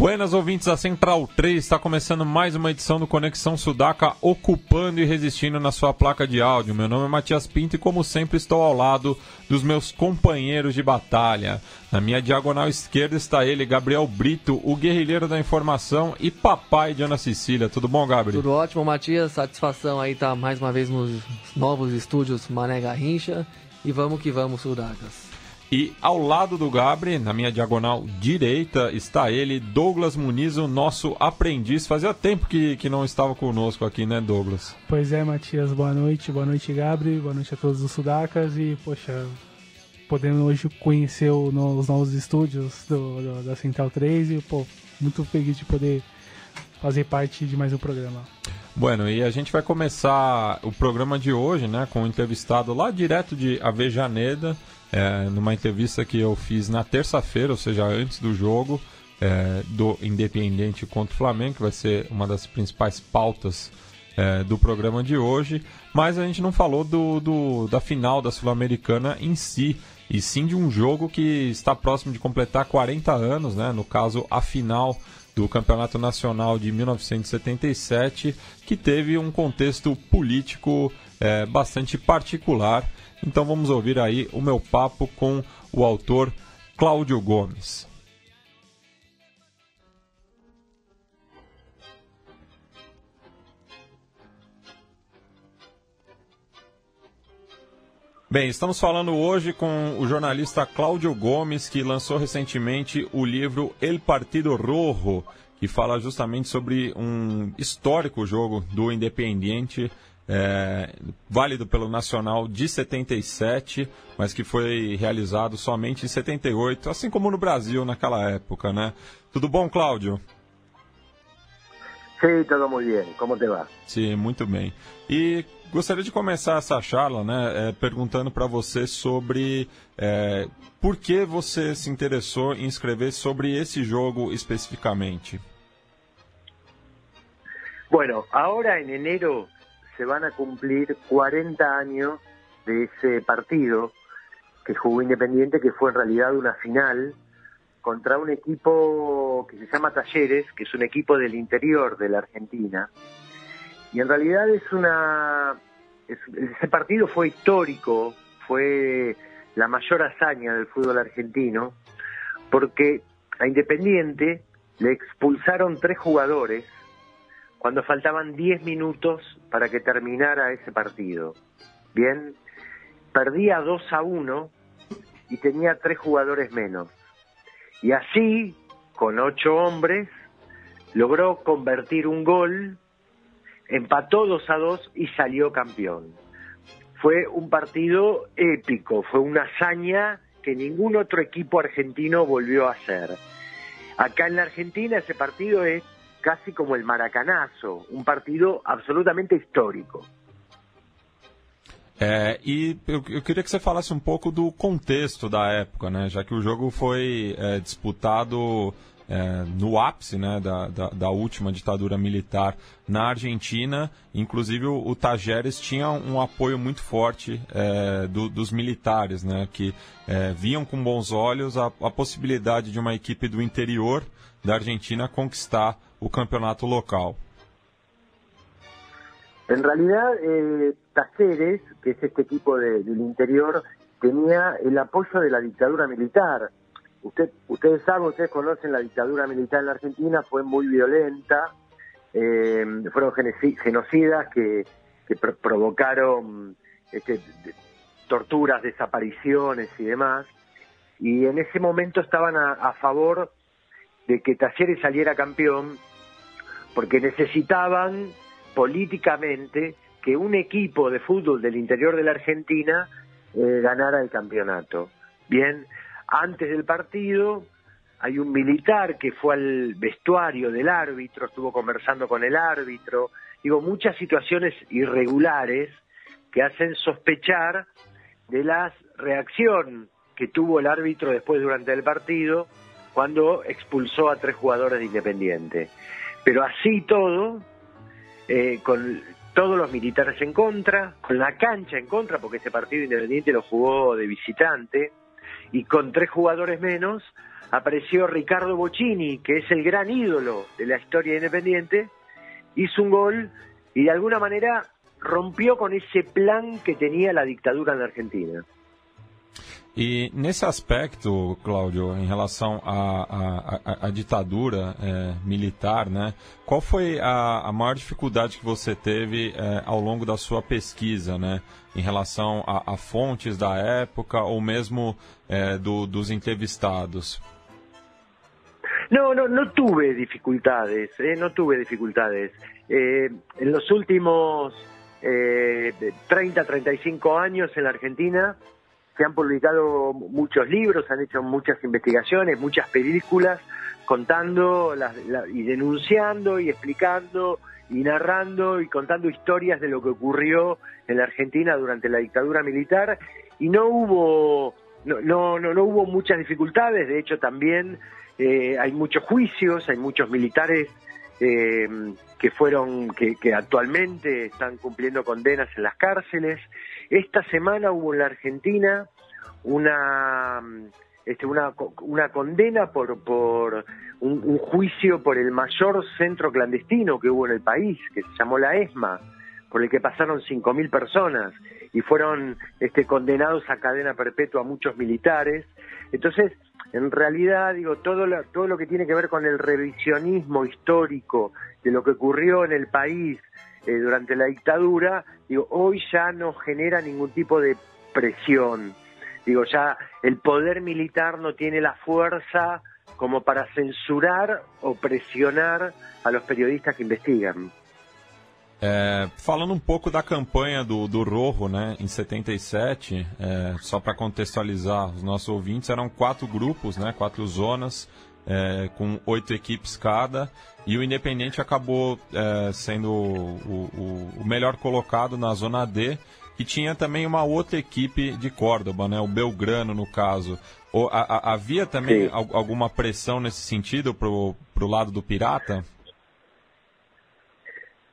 Buenas ouvintes da Central 3, está começando mais uma edição do Conexão Sudaca, ocupando e resistindo na sua placa de áudio. Meu nome é Matias Pinto e, como sempre, estou ao lado dos meus companheiros de batalha. Na minha diagonal esquerda está ele, Gabriel Brito, o guerrilheiro da informação e papai de Ana Cecília. Tudo bom, Gabriel? Tudo ótimo, Matias. Satisfação aí estar tá mais uma vez nos novos estúdios Mané Garrincha. E vamos que vamos, Sudacas. E ao lado do Gabri, na minha diagonal direita, está ele, Douglas Muniz, o nosso aprendiz. Fazia tempo que, que não estava conosco aqui, né, Douglas? Pois é, Matias, boa noite. Boa noite, Gabri. Boa noite a todos os sudacas. E, poxa, podendo hoje conhecer o, no, os novos estúdios do, do, da Central 3 e, pô, muito feliz de poder fazer parte de mais um programa. Bueno, e a gente vai começar o programa de hoje, né, com um entrevistado lá direto de Avejaneda, é, numa entrevista que eu fiz na terça-feira, ou seja, antes do jogo é, do Independiente contra o Flamengo, que vai ser uma das principais pautas é, do programa de hoje. Mas a gente não falou do, do da final da Sul-Americana em si, e sim de um jogo que está próximo de completar 40 anos, né? no caso, a final do Campeonato Nacional de 1977, que teve um contexto político é, bastante particular então vamos ouvir aí o meu papo com o autor Cláudio Gomes. Bem, estamos falando hoje com o jornalista Cláudio Gomes, que lançou recentemente o livro El Partido Rojo, que fala justamente sobre um histórico jogo do Independiente é, válido pelo Nacional de 77, mas que foi realizado somente em 78, assim como no Brasil naquela época, né? Tudo bom, Cláudio? Sim, tudo muito bem. Como te vai? Sim, muito bem. E gostaria de começar essa charla, né, é, perguntando para você sobre é, por que você se interessou em escrever sobre esse jogo especificamente. Bueno, ahora en enero se van a cumplir 40 años de ese partido que jugó Independiente, que fue en realidad una final contra un equipo que se llama Talleres, que es un equipo del interior de la Argentina. Y en realidad es una... ese partido fue histórico, fue la mayor hazaña del fútbol argentino, porque a Independiente le expulsaron tres jugadores cuando faltaban 10 minutos para que terminara ese partido. Bien, perdía 2 a 1 y tenía tres jugadores menos. Y así, con ocho hombres, logró convertir un gol, empató 2 a 2 y salió campeón. Fue un partido épico, fue una hazaña que ningún otro equipo argentino volvió a hacer. Acá en la Argentina ese partido es casi como el Maracanazo, um partido absolutamente histórico. É, e eu, eu, queria que você falasse um pouco do contexto da época, né? Já que o jogo foi é, disputado é, no ápice né, da, da, da, última ditadura militar na Argentina. Inclusive o, o Tajeres tinha um apoio muito forte é, do, dos militares, né? Que é, viam com bons olhos a, a possibilidade de uma equipe do interior da Argentina conquistar o campeonato local? En realidad, eh, Taceres, que es este equipo de, del interior, tenía el apoyo de la dictadura militar. Usted, ustedes saben, ustedes conocen la dictadura militar en la Argentina, fue muy violenta, eh, fueron genocidas que, que provocaron este, torturas, desapariciones y demás. Y en ese momento estaban a, a favor de que Talleres saliera campeón porque necesitaban políticamente que un equipo de fútbol del interior de la Argentina eh, ganara el campeonato. Bien, antes del partido hay un militar que fue al vestuario del árbitro, estuvo conversando con el árbitro, digo, muchas situaciones irregulares que hacen sospechar de la reacción que tuvo el árbitro después durante el partido cuando expulsó a tres jugadores de Independiente. Pero así todo, eh, con todos los militares en contra, con la cancha en contra, porque ese partido Independiente lo jugó de visitante, y con tres jugadores menos, apareció Ricardo Bocini, que es el gran ídolo de la historia de Independiente, hizo un gol y de alguna manera rompió con esse plan que tinha a ditadura na Argentina. E nesse aspecto, Cláudio, em relação à, ditadura é, militar, né, qual foi a, a, maior dificuldade que você teve é, ao longo da sua pesquisa, né, em relação a, a fontes da época ou mesmo é, do, dos entrevistados? No, no, no tuve dificultades, eh, no tuve dificultades. Eh, en los últimos eh, 30, 35 años en la Argentina se han publicado muchos libros, han hecho muchas investigaciones, muchas películas contando y denunciando y explicando y narrando y contando historias de lo que ocurrió en la Argentina durante la dictadura militar y no hubo no, no, no, hubo muchas dificultades, de hecho también eh, hay muchos juicios, hay muchos militares eh, que fueron, que, actualmente están cumpliendo condenas en las cárceles. Esta semana hubo en la Argentina una este, una, condena por, por un, un, juicio por el mayor centro clandestino que hubo en el país, que se llamó la ESMA, por el que pasaron 5.000 personas y fueron este, condenados a cadena perpetua muchos militares. Entonces, en realidad, digo, todo lo, todo lo que tiene que ver con el revisionismo histórico de lo que ocurrió en el país eh, durante la dictadura, digo, hoy ya no genera ningún tipo de presión. Digo, ya el poder militar no tiene la fuerza como para censurar o presionar a los periodistas que investigan. É, falando um pouco da campanha do, do Rojo, né, em 77, é, só para contextualizar os nossos ouvintes, eram quatro grupos, né, quatro zonas, é, com oito equipes cada, e o Independente acabou é, sendo o, o, o, melhor colocado na zona D, que tinha também uma outra equipe de Córdoba, né, o Belgrano no caso. O, a, a, havia também Sim. alguma pressão nesse sentido para o lado do Pirata?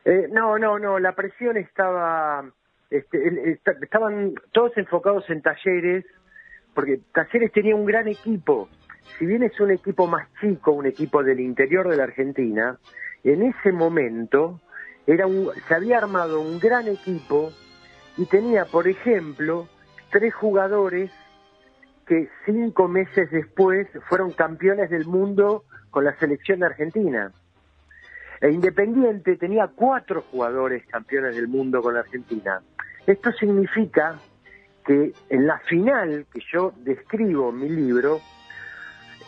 Eh, no, no, no, la presión estaba, este, estaban todos enfocados en talleres, porque talleres tenía un gran equipo. Si bien es un equipo más chico, un equipo del interior de la Argentina, en ese momento era se había armado un gran equipo y tenía, por ejemplo, tres jugadores que cinco meses después fueron campeones del mundo con la selección Argentina. E Independiente tenía cuatro jugadores campeones del mundo con la Argentina. Esto significa que en la final que yo describo en mi libro,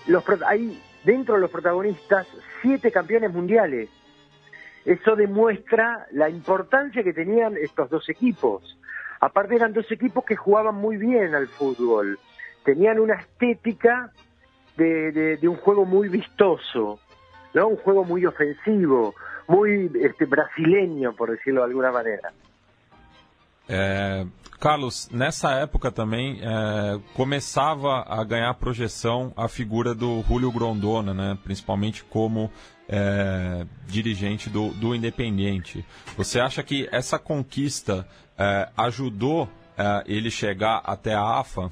los, hay dentro de los protagonistas siete campeones mundiales. Eso demuestra la importancia que tenían estos dos equipos. Aparte eran dos equipos que jugaban muy bien al fútbol. Tenían una estética de, un juego muy vistoso. ¿no? Un juego muy ofensivo, muy este, brasileño, por decirlo de alguna maneira. É, Carlos, nessa época também é, começava a ganhar projeção a figura do Julio Grondona, né? principalmente como é, dirigente do, do Independiente. Você acha que essa conquista é, ajudou é, ele chegar até a AFA?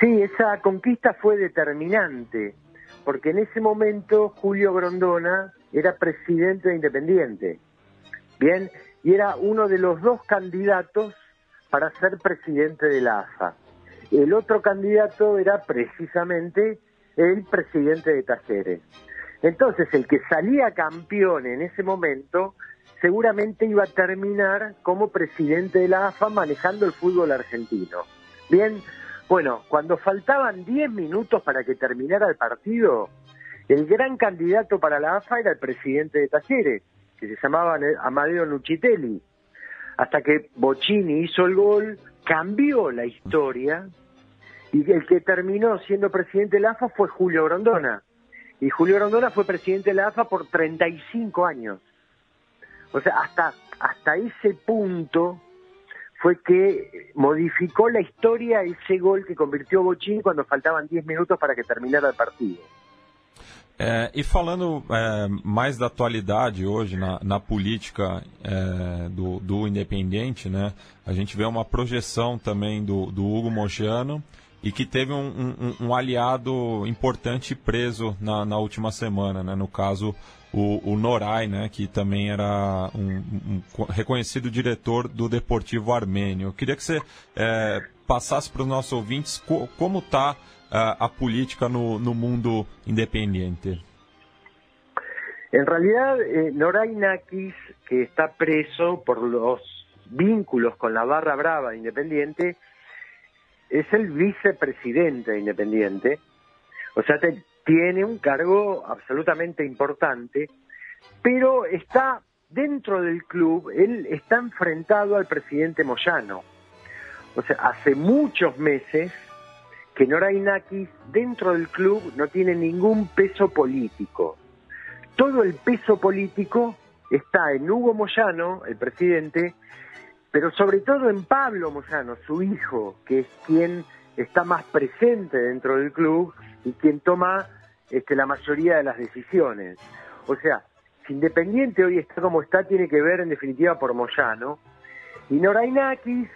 Sí, esa conquista fue determinante. porque en ese momento Julio Grondona era presidente de Independiente, bien, y era uno de los dos candidatos para ser presidente de la AFA. El otro candidato era precisamente el presidente de Talleres. Entonces, el que salía campeón en ese momento seguramente iba a terminar como presidente de la AFA manejando el fútbol argentino. Bien, bueno, cuando faltaban 10 minutos para que terminara el partido, el gran candidato para la AFA era el presidente de Talleres, que se llamaba Amadeo Nuchitelli. hasta que Bocini hizo el gol, cambió la historia y el que terminó siendo presidente de la AFA fue Julio Grondona. Y Julio Grondona fue presidente de la AFA por 35 años. O sea, hasta, hasta ese punto fue que modificó la historia ese gol que convirtió Bocini cuando faltaban 10 minutos para que terminara el partido. É, e falando é, mais da atualidade hoje na, na política é, do, do Independente, né, a gente vê uma projeção também do, do Hugo Mogiano e que teve um, um, um aliado importante preso na, na última semana, né, no caso o, o Noray, né, que também era um, um reconhecido diretor do Deportivo Armênio. Eu queria que você é, passasse para os nossos ouvintes co como está a, a política no, no, mundo independiente? En realidad, eh, Noray que está preso por los vínculos con la barra brava Independiente, es el vicepresidente Independiente. O sea, te, tiene un cargo absolutamente importante, pero está dentro del club, él está enfrentado al presidente Moyano. O sea, hace muchos meses que Nakis dentro del club no tiene ningún peso político. Todo el peso político está en Hugo Moyano, el presidente, pero sobre todo en Pablo Moyano, su hijo, que es quien está más presente dentro del club y quien toma este, la mayoría de las decisiones. O sea, si Independiente hoy está como está, tiene que ver en definitiva por Moyano. Y Norainakis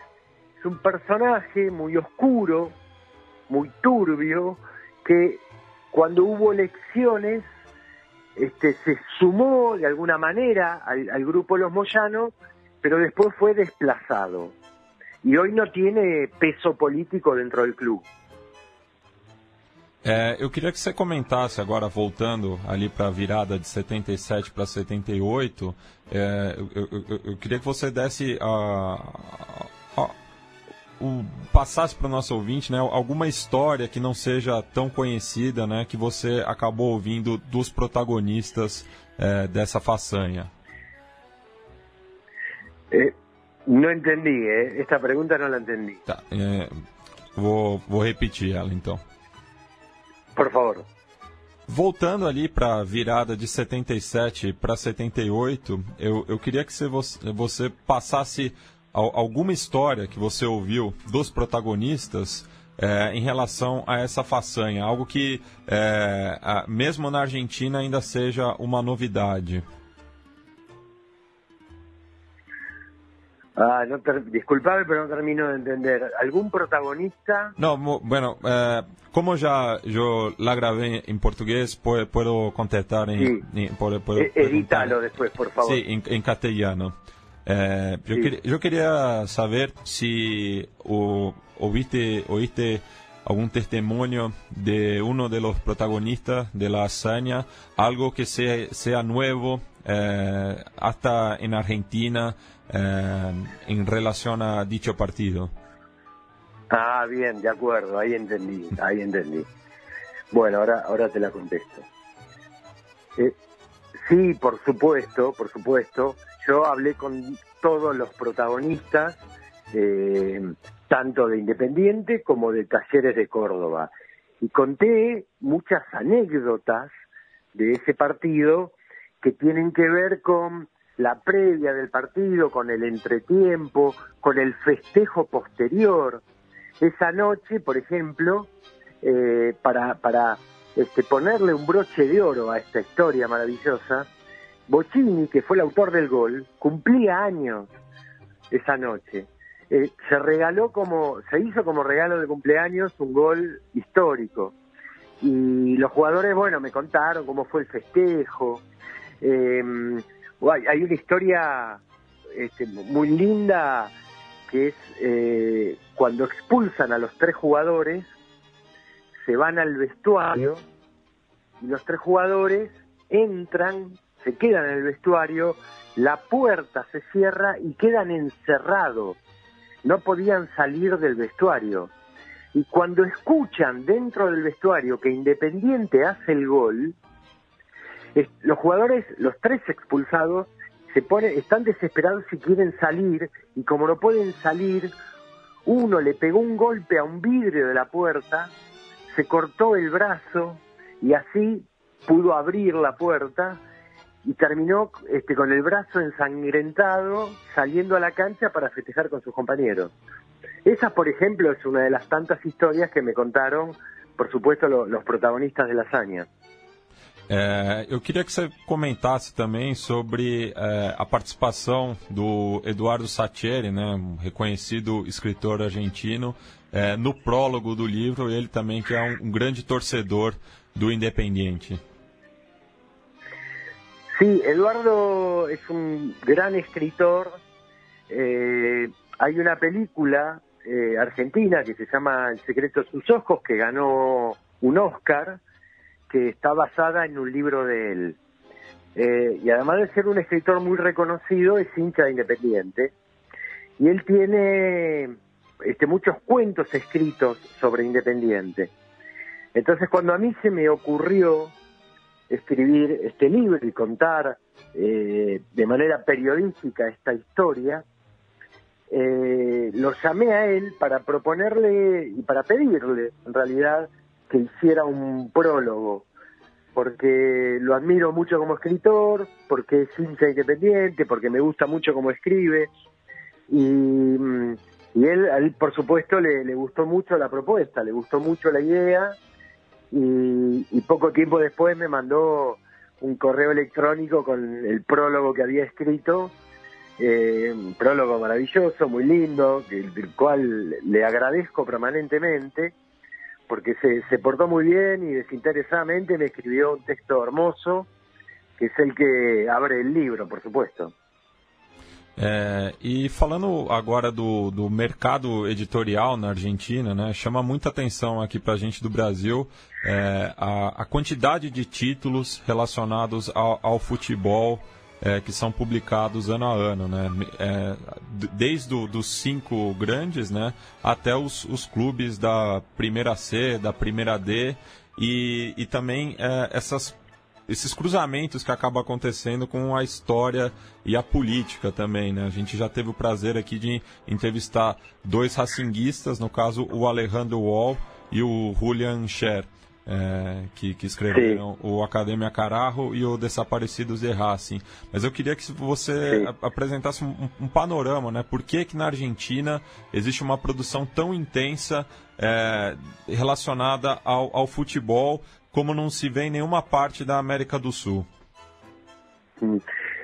es un personaje muy oscuro, muy turbio, que cuando hubo elecciones este, se sumó de alguna manera al, al grupo Los Moyanos, pero después fue desplazado. Y hoy no tiene peso político dentro del club. É, eu queria que você comentasse agora, voltando ali para a virada de 77 para 78, é, eu, eu, eu, queria que você desse a, a, o, passasse para o nosso ouvinte né, alguma história que não seja tão conhecida, né, que você acabou ouvindo dos protagonistas é, dessa façanha. Eh, não entendi, eh? esta pergunta não la entendi. Tá, é, vou, vou repetir ela então. Por favor. Voltando ali para a virada de 77 para 78, eu, eu queria que você, você passasse alguma história que você ouviu dos protagonistas é, em relação a essa façanha, algo que é, mesmo na Argentina ainda seja uma novidade. Ah, no disculpame, pero no termino de entender. ¿Algún protagonista? No, bueno, eh, como ya yo la grabé en portugués, puedo, puedo contestar en... Sí. en puedo, puedo Edítalo después, por favor. Sí, en, en castellano. Eh, yo, quer, yo, quería saber si o, oíste, oíste algún testimonio de uno de los protagonistas de la hazaña, algo que sea, sea nuevo eh, hasta en Argentina eh, en relación a dicho partido. Ah, bien, de acuerdo, ahí entendí, ahí entendí. Bueno, ahora, ahora te la contesto. Eh, sí, por supuesto, por supuesto. Yo hablé con todos los protagonistas, eh, tanto de Independiente como de Talleres de Córdoba, y conté muchas anécdotas de ese partido que tienen que ver con la previa del partido, con el entretiempo, con el festejo posterior. Esa noche, por ejemplo, eh, para, para este, ponerle un broche de oro a esta historia maravillosa, Bocini, que fue el autor del gol, cumplía años esa noche. Eh, se regaló como, se hizo como regalo de cumpleaños un gol histórico. Y los jugadores, bueno, me contaron cómo fue el festejo. Eh, hay una historia este, muy linda que es eh, cuando expulsan a los tres jugadores, se van al vestuario y los tres jugadores entran, se quedan en el vestuario, la puerta se cierra y quedan encerrados, no podían salir del vestuario. Y cuando escuchan dentro del vestuario que Independiente hace el gol, los jugadores, los tres expulsados, se pone, están desesperados si quieren salir y como no pueden salir, uno le pegó un golpe a un vidrio de la puerta, se cortó el brazo y así pudo abrir la puerta y terminó este, con el brazo ensangrentado saliendo a la cancha para festejar con sus compañeros. Esa, por ejemplo, es una de las tantas historias que me contaron, por supuesto, lo, los protagonistas de la hazaña. É, eu queria que você comentasse também sobre é, a participação do Eduardo Satieri, né, um reconhecido escritor argentino, é, no prólogo do livro, ele também que é um, um grande torcedor do Independiente. Sí, Eduardo es un gran escritor. Eh, hay una película eh, argentina que se llama El secreto de sus ojos, que ganó un Oscar, que está basada en un libro de él. Eh, y además de ser un escritor muy reconocido, es hincha independiente. Y él tiene este, muchos cuentos escritos sobre Independiente. Entonces, cuando a mí se me ocurrió escribir este libro y contar eh, de manera periodística esta historia, eh, lo llamé a él para proponerle y para pedirle, en realidad, que hiciera un prólogo, porque lo admiro mucho como escritor, porque es hincha independiente, porque me gusta mucho cómo escribe, y, mm, él, por supuesto, le gustó mucho la propuesta, le gustó mucho la idea, y, y poco tiempo después me mandó un correo electrónico con el prólogo que había escrito, eh, un prólogo maravilloso, muy lindo, del, del cual le agradezco permanentemente, porque se, se portó muy bien y desinteresadamente me escribió un texto hermoso, que es el que abre el libro, por supuesto. É, e falando agora do, do mercado editorial na Argentina, né, chama muita atenção aqui para a gente do Brasil é, a, a, quantidade de títulos relacionados ao, ao futebol é, que são publicados ano a ano, né, é, desde do, dos cinco grandes né, até os, os, clubes da primeira C, da primeira D e, e também é, essas esses cruzamentos que acabam acontecendo com a história e a política também, né? A gente já teve o prazer aqui de entrevistar dois racinguistas, no caso o Alejandro Wall e o Julian Scher, é, que, que, escreveram Sim. o Academia Carajo e o Desaparecidos de Racing. Mas eu queria que você apresentasse um, um, panorama, né? Por que, que na Argentina existe uma produção tão intensa é, relacionada ao, ao futebol como no se ve en ninguna parte de América del Sur.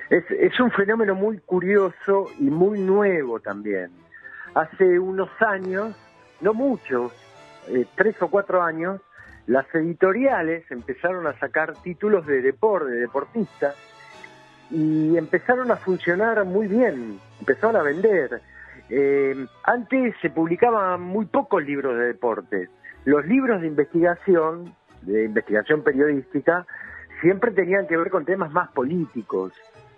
Es, un fenómeno muy curioso y muy nuevo también. Hace unos años, no muchos, eh, tres o cuatro años, las editoriales empezaron a sacar títulos de deporte, de deportistas, y empezaron a funcionar muy bien, empezaron a vender. Eh, antes se publicaban muy pocos libros de deportes. Los libros de investigación de investigación periodística siempre tenían que ver con temas más políticos.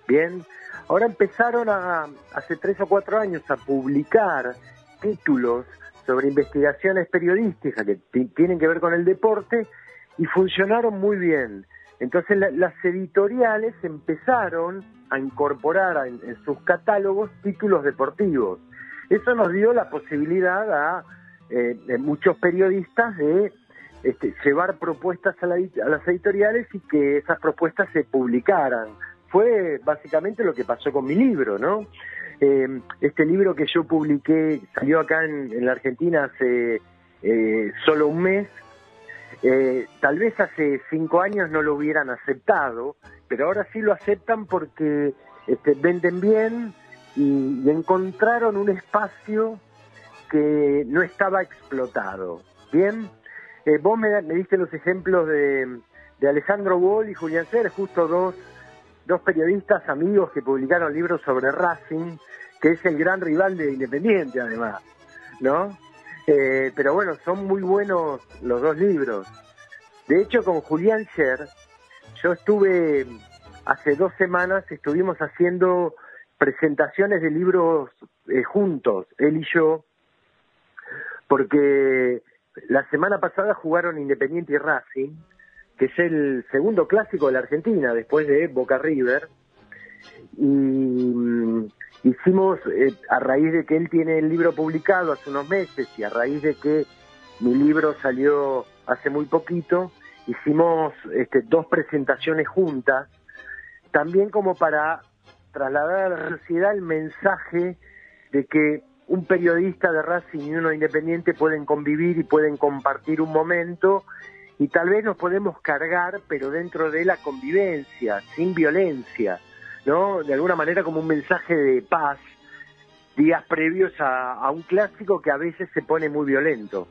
Bien, ahora empezaron a, hace tres o cuatro años a publicar títulos sobre investigaciones periodísticas que tienen que ver con el deporte y funcionaron muy bien. Entonces las editoriales empezaron a incorporar en, sus catálogos títulos deportivos. Eso nos dio la posibilidad a eh, muchos periodistas de este, llevar propuestas a, las editoriales y que esas propuestas se publicaran. Fue básicamente lo que pasó con mi libro, ¿no? Eh, este libro que yo publiqué salió acá en, la Argentina hace eh, solo un mes. Eh, tal vez hace cinco años no lo hubieran aceptado, pero ahora sí lo aceptan porque este, venden bien y encontraron un espacio que no estaba explotado. Bien, eh, vos me, me, diste los ejemplos de, de Alejandro Wall y Julián Ser, justo dos, dos periodistas amigos que publicaron libros sobre Racing, que es el gran rival de Independiente además, ¿no? Eh, pero bueno, son muy buenos los dos libros. De hecho, con Julián Scher, yo estuve hace dos semanas, estuvimos haciendo presentaciones de libros eh, juntos, él y yo, porque la semana pasada jugaron Independiente y Racing, que es el segundo clásico de la Argentina, después de Boca River. y mm, hicimos, eh, a raíz de que él tiene el libro publicado hace unos meses y a raíz de que mi libro salió hace muy poquito, hicimos este, dos presentaciones juntas, también como para trasladar a la sociedad el mensaje de que un periodista de Racing y uno independiente pueden convivir y pueden compartir un momento y tal vez nos podemos cargar, pero dentro de la convivencia, sin violencia, ¿no? De alguna manera como un mensaje de paz días previos a, a un clásico que a veces se pone muy violento.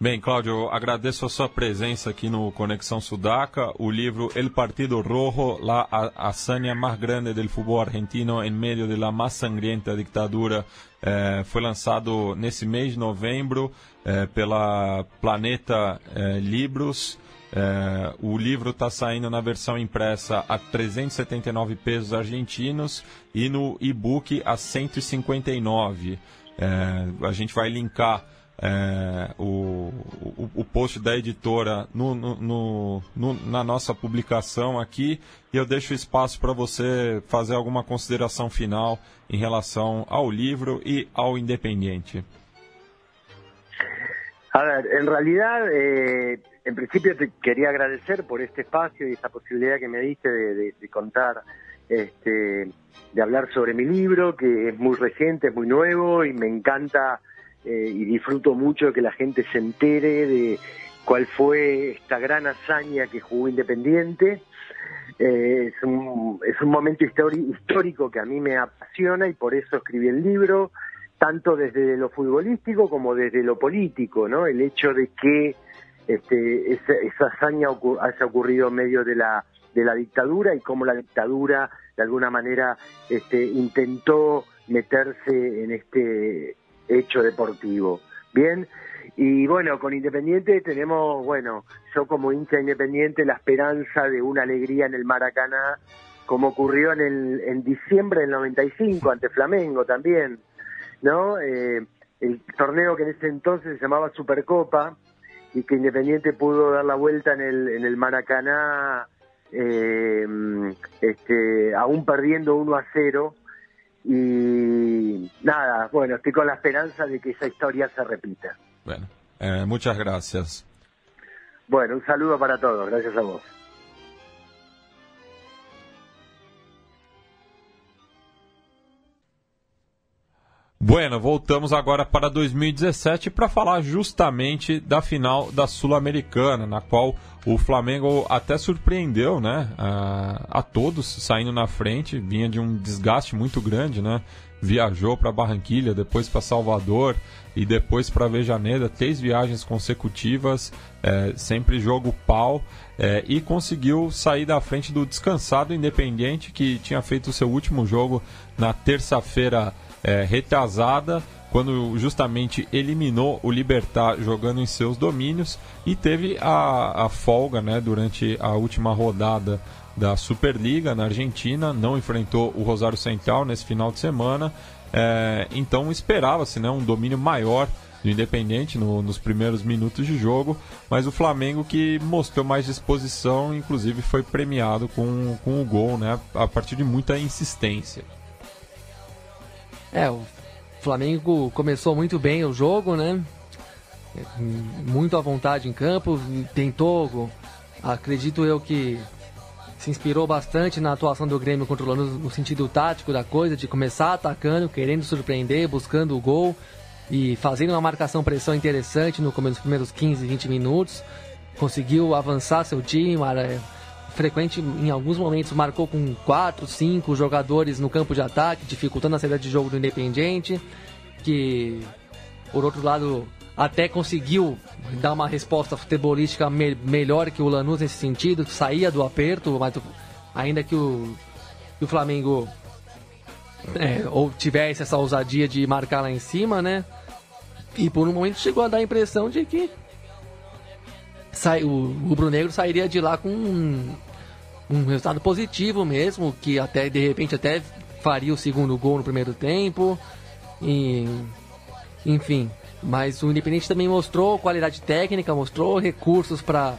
Bem, Cláudio, agradeço a sua presença aqui no Conexão Sudaca. O livro El Partido Rojo, la hazaña más grande del fútbol argentino em meio de la más sangrienta ditadura, eh, foi lançado nesse mês de novembro eh, pela Planeta eh, Libros. Eh, o livro está saindo na versão impressa a 379 pesos argentinos e no e-book a 159. Eh, a gente vai linkar é, o, o, o, post da editora no, no, no, na nossa publicação aqui e eu deixo espaço para você fazer alguma consideração final em relação ao livro e ao Independiente. A ver, en realidad, eh, en principio te quería agradecer por este espacio y esta posibilidad que me diste de, de, de contar, este, de hablar sobre mi libro, que es muy reciente, es muy nuevo y me encanta eh, y disfruto mucho de que la gente se entere de cuál fue esta gran hazaña que jugó Independiente. Eh, es, un, es un momento histórico que a mí me apasiona y por eso escribí el libro, tanto desde lo futbolístico como desde lo político, ¿no? El hecho de que este, esa, esa hazaña haya ocurrido en medio de la, de la dictadura y cómo la dictadura de alguna manera este, intentó meterse en este hecho deportivo. Bien, y bueno, con Independiente tenemos, bueno, yo como hincha independiente, la esperanza de una alegría en el Maracaná, como ocurrió en, el, en diciembre del 95 ante Flamengo también, ¿no? Eh, el torneo que en ese entonces se llamaba Supercopa y que Independiente pudo dar la vuelta en el, en el Maracaná, eh, este, aún perdiendo 1 a 0 y nada, bueno, estoy con la esperanza de que esa historia se repita. Bueno, eh, muchas gracias. Bueno, un saludo para todos, gracias a vos. Bueno, voltamos agora para 2017 para falar justamente da final da Sul-Americana, na qual o Flamengo até surpreendeu, né, a, a, todos saindo na frente, vinha de um desgaste muito grande, né? Viajou para Barranquilha, depois para Salvador e depois para Vejaneda, três viagens consecutivas, é, sempre jogo pau é, e conseguiu sair da frente do descansado Independente que tinha feito o seu último jogo na terça-feira é, retrasada, quando justamente eliminou o Libertar jogando em seus domínios e teve a, a folga né, durante a última rodada da Superliga na Argentina, não enfrentou o Rosário Central nesse final de semana, é, então esperava-se né, um domínio maior do Independente no, nos primeiros minutos de jogo, mas o Flamengo que mostrou mais disposição, inclusive foi premiado com, com o gol né, a partir de muita insistência. É, o Flamengo começou muito bem o jogo, né? Muito à vontade em campo, tentou, acredito eu que se inspirou bastante na atuação do Grêmio controlando no sentido tático da coisa, de começar atacando, querendo surpreender, buscando o gol e fazendo uma marcação-pressão interessante no começo dos primeiros 15, 20 minutos. Conseguiu avançar seu time, frequente em alguns momentos marcou com quatro, cinco jogadores no campo de ataque, dificultando a saída de jogo do Independiente, que por outro lado até conseguiu dar uma resposta futebolística me melhor que o Lanús nesse sentido, saía do aperto, mas ainda que o, que o Flamengo é, ou tivesse essa ousadia de marcar lá em cima, né? E por um momento chegou a dar a impressão de que sai, o rubro-negro sairia de lá com um resultado positivo mesmo, que até de repente até faria o segundo gol no primeiro tempo. E, enfim, mas o Independente também mostrou qualidade técnica, mostrou recursos para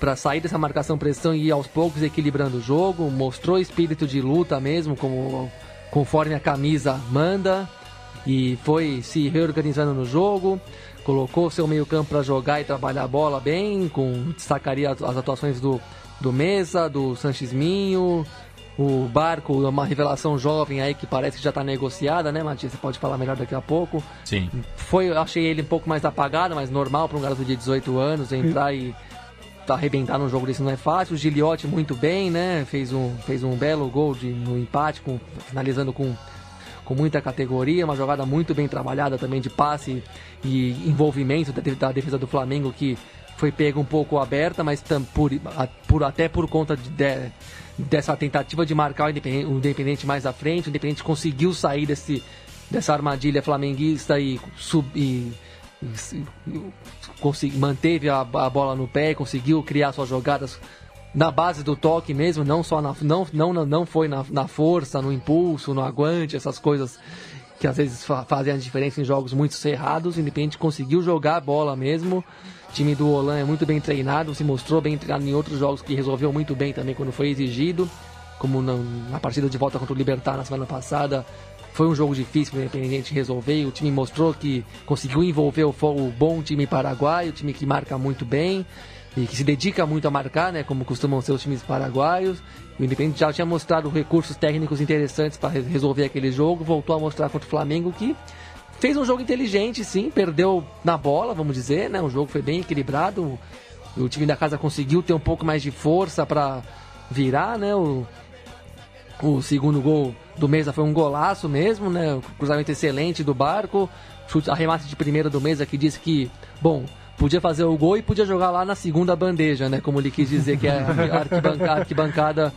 para sair dessa marcação pressão e ir aos poucos equilibrando o jogo, mostrou espírito de luta mesmo, como conforme a camisa manda, e foi se reorganizando no jogo, colocou seu meio-campo para jogar e trabalhar a bola bem, com destacaria as, atuações do, do Mesa, do Sanches Minho, o Barco, uma revelação jovem aí que parece que já está negociada, né, Matias? Você pode falar melhor daqui a pouco. Sim. Foi, achei ele um pouco mais apagado, mas normal para um garoto de 18 anos entrar e tá arrebentar num jogo desse não é fácil. O Giliotti muito bem, né? Fez um, fez um belo gol de, no empate, com, finalizando com, com muita categoria. Uma jogada muito bem trabalhada também de passe e envolvimento da, da defesa do Flamengo que foi pega um pouco aberta, mas tam, por, a, por, até por conta de, de dessa tentativa de marcar o Independente, o Independente mais à frente. O Independente conseguiu sair desse, dessa armadilha flamenguista e, sub, e, e, e manteve a, a, bola no pé, conseguiu criar suas jogadas na base do toque mesmo, não só na, não, não, não foi na, na força, no impulso, no aguante, essas coisas que às vezes fa fazem a diferença em jogos muito cerrados. O Independente conseguiu jogar a bola mesmo time do Olan é muito bem treinado, se mostrou bem treinado em outros jogos que resolveu muito bem também quando foi exigido, como na, na partida de volta contra o Libertar na semana passada. Foi um jogo difícil para o Independente resolver o time mostrou que conseguiu envolver o, o bom time paraguaio, o time que marca muito bem e que se dedica muito a marcar, né, como costumam ser os times paraguaios. O Independente já tinha mostrado recursos técnicos interessantes para resolver aquele jogo, voltou a mostrar contra o Flamengo que Fez um jogo inteligente, sim, perdeu na bola, vamos dizer, né? O jogo foi bem equilibrado. O time da casa conseguiu ter um pouco mais de força para virar, né? O, o segundo gol do Mesa foi um golaço mesmo, né? O cruzamento excelente do Barco. Chute, arremate de primeira do Mesa que disse que, bom, podia fazer o gol e podia jogar lá na segunda bandeja, né? Como ele quis dizer, que é a arquibancada, arquibancada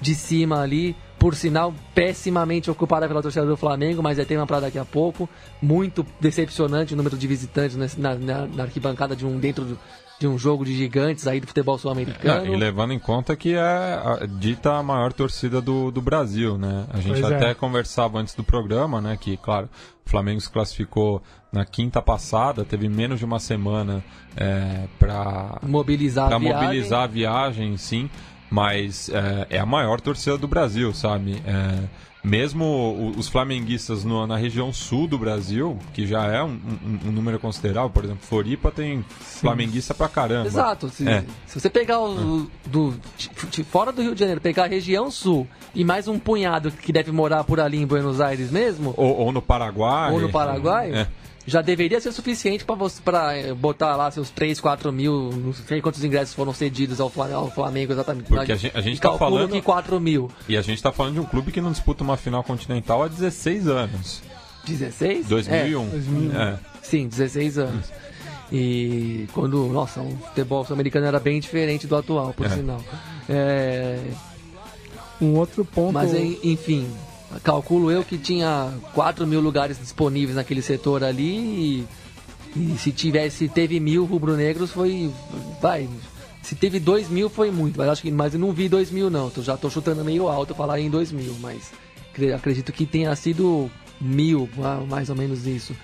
de cima ali por sinal, pessimamente ocupada pela torcida do Flamengo, mas é tema para daqui a pouco. Muito decepcionante o número de visitantes na, na, na arquibancada de um dentro do, de um jogo de gigantes aí do futebol sul-americano. É, e levando em conta que é a, dita a maior torcida do, do Brasil, né? A gente pois até é. conversava antes do programa, né? Que, claro, o Flamengo se classificou na quinta passada, teve menos de uma semana é, para mobilizar, a mobilizar a viagem, sim mas é, é, a maior torcida do Brasil, sabe? É, mesmo os flamenguistas no, na região sul do Brasil, que já é um, um, um número considerável, por exemplo, Floripa tem flamenguista pra caramba. Exato. Se, é. se você pegar o, é. do, de, fora do Rio de Janeiro, pegar a região sul e mais um punhado que deve morar por ali em Buenos Aires mesmo. Ou, ou no Paraguai. Ou no Paraguai. É já deveria ser suficiente para você para eh, botar lá seus 3, 4 mil, não sei quantos ingressos foram cedidos ao Flamengo, ao Flamengo exatamente. Porque a gente, a gente tá falando que 4 mil. E a gente está falando de um clube que não disputa uma final continental há 16 anos. 16? 2001. É. 2001. É. Sim, 16 anos. E quando, nossa, o futebol sul-americano era bem diferente do atual, por é. sinal. É... Um outro ponto. Mas enfim, calculo eu que tinha 4 mil lugares disponíveis naquele setor ali e, e se tivesse, teve mil rubro-negros foi, vai, se teve 2 mil foi muito, mas acho que, mas eu não vi 2 mil não, já estou chutando meio alto falar em 2 mil, mas acredito que tenha sido mil, mais ou menos isso.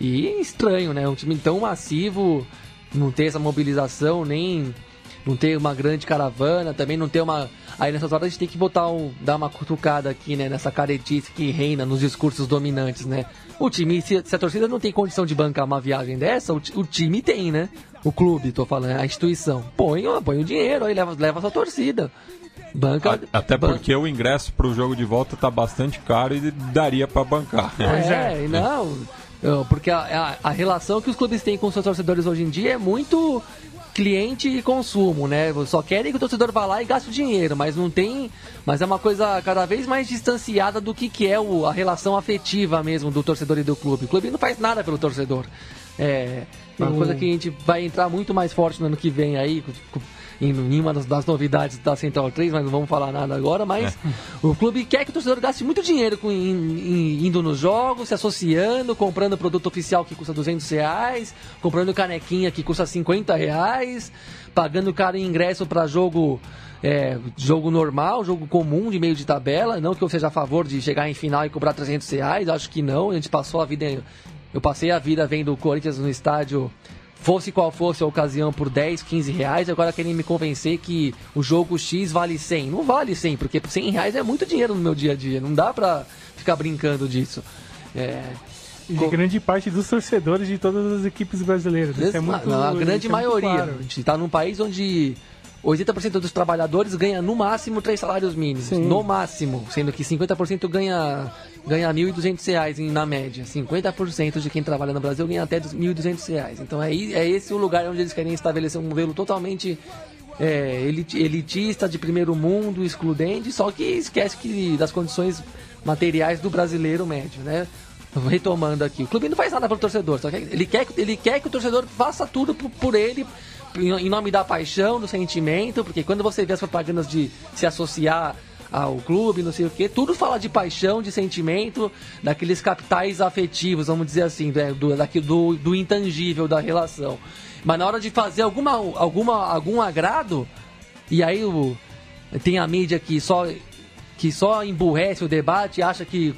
E estranho, né? Um time tão massivo, não ter essa mobilização, nem não ter uma grande caravana, também não ter uma. Aí nessas horas a gente tem que botar um, dar uma cutucada aqui, né? Nessa caretice que reina nos discursos dominantes, né? O time, se, se a torcida não tem condição de bancar uma viagem dessa, o, o time tem, né? O clube, tô falando, a instituição. Põe, ó, põe o dinheiro, aí leva, leva a sua torcida. Banca, Até porque o ingresso para o jogo de volta tá bastante caro e daria para bancar. É, é, não. Porque a, a, a, relação que os clubes têm com seus torcedores hoje em dia é muito cliente e consumo, né? Só querem que o torcedor vá lá e gaste o dinheiro, mas não tem. Mas é uma coisa cada vez mais distanciada do que, que é o, a relação afetiva mesmo do torcedor e do clube. O clube não faz nada pelo torcedor. É uma coisa que a gente vai entrar muito mais forte no ano que vem aí, em uma das, das, novidades da Central 3, mas não vamos falar nada agora, mas é. o clube quer que o torcedor gaste muito dinheiro com, in, in, indo nos jogos, se associando, comprando produto oficial que custa 200 reais, comprando canequinha que custa 50 reais, pagando caro em ingresso para jogo é, jogo normal, jogo comum de meio de tabela. Não que eu seja a favor de chegar em final e cobrar 300 reais, acho que não. A gente passou a vida. Eu passei a vida vendo o Corinthians no estádio fosse qual fosse a ocasião por 10, 15 reais, agora querem me convencer que o jogo X vale 100. Não vale 100, porque 100 reais é muito dinheiro no meu dia a dia, não dá pra ficar brincando disso. É, e de grande parte dos torcedores de todas as equipes brasileiras. Isso é muito, a grande maioria. Claro. A gente está num país onde 80% dos trabalhadores ganha no máximo três salários mínimos. Sim. No máximo. Sendo que 50% ganha, ganha R$ 1.200 na média. 50% de quem trabalha no Brasil ganha até R$ 1.200. Então é, é esse o lugar onde eles querem estabelecer um modelo totalmente é, elitista, de primeiro mundo, excludente, só que esquece que das condições materiais do brasileiro médio, né? Retomando aqui, o clube não faz nada para o torcedor, só que ele quer, ele quer que o torcedor faça tudo por, por ele em nome da paixão, do sentimento, porque quando você vê as propagandas de se associar ao clube, não sei o que, tudo fala de paixão, de sentimento, daqueles capitais afetivos, vamos dizer assim, do, do, do, do intangível da relação. Mas na hora de fazer alguma, alguma, algum agrado, e aí o, tem a mídia que só, que só emburrece o debate, acha que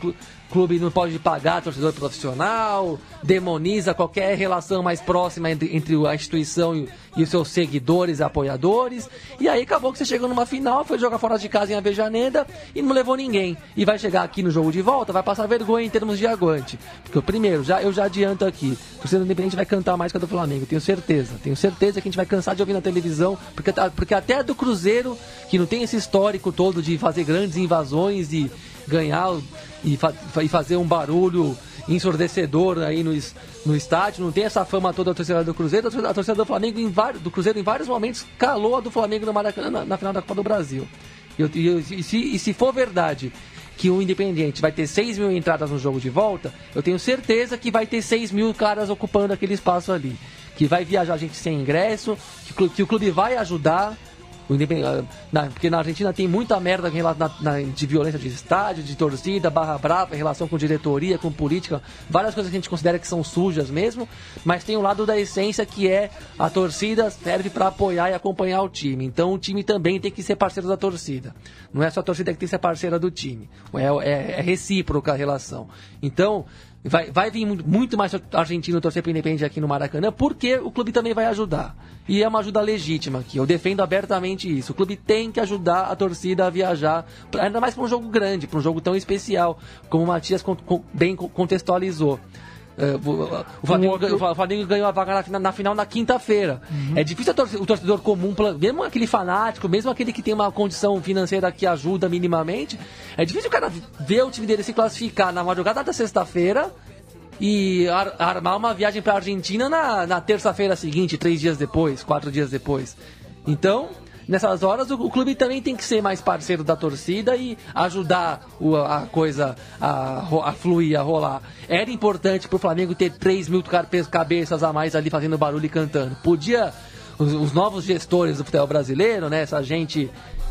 clube não pode pagar torcedor profissional, demoniza qualquer relação mais próxima entre, entre a instituição e, e, os seus seguidores apoiadores. E aí acabou que você chegou numa final, foi jogar fora de casa em Avejaneda e não levou ninguém. E vai chegar aqui no jogo de volta, vai passar vergonha em termos de aguante. Porque, primeiro, já, eu já adianto aqui, o torcedor independente vai cantar mais que a do Flamengo, tenho certeza. Tenho certeza que a gente vai cansar de ouvir na televisão, porque, porque até do Cruzeiro, que não tem esse histórico todo de fazer grandes invasões e ganhar e, fa e fazer um barulho ensurdecedor aí no, no estádio, não tem essa fama toda da torcida do Cruzeiro, a torcida, a do Flamengo em vários, do Cruzeiro em vários momentos calou a do Flamengo no Maracanã na, na final da Copa do Brasil. E, e, e, se, e se for verdade que o Independiente vai ter 6 mil entradas no jogo de volta, eu tenho certeza que vai ter 6 mil caras ocupando aquele espaço ali. Que vai viajar gente sem ingresso, que, que o clube vai ajudar, na, porque na Argentina tem muita merda na, na, de violência de estádio, de torcida, barra brava, em relação com diretoria, com política, várias coisas que a gente considera que são sujas mesmo, mas tem o um lado da essência que é a torcida serve para apoiar e acompanhar o time. Então o time também tem que ser parceiro da torcida. Não é só a torcida que tem que ser parceira do time. É, é, é recíproca a relação. Então, Vai, vai vir muito mais argentino torcer para o Independente aqui no Maracanã, porque o clube também vai ajudar. E é uma ajuda legítima aqui. Eu defendo abertamente isso. O clube tem que ajudar a torcida a viajar, ainda mais para um jogo grande, para um jogo tão especial, como o Matias bem contextualizou. É, o, Flamengo, outro... o, Flamengo, ganhou a vaga na, na final na quinta-feira. Uhum. É difícil o torcedor comum, mesmo aquele fanático, mesmo aquele que tem uma condição financeira que ajuda minimamente, é difícil o cara ver o time dele se classificar na madrugada da sexta-feira e ar armar uma viagem para a Argentina na, na terça-feira seguinte, três dias depois, quatro dias depois. Então, nessas horas o, o, clube também tem que ser mais parceiro da torcida e ajudar o, a coisa a, a fluir, a rolar. Era importante pro Flamengo ter 3 mil cabeças a mais ali fazendo barulho e cantando. Podia. Os, os novos gestores do futebol brasileiro, né? Essa gente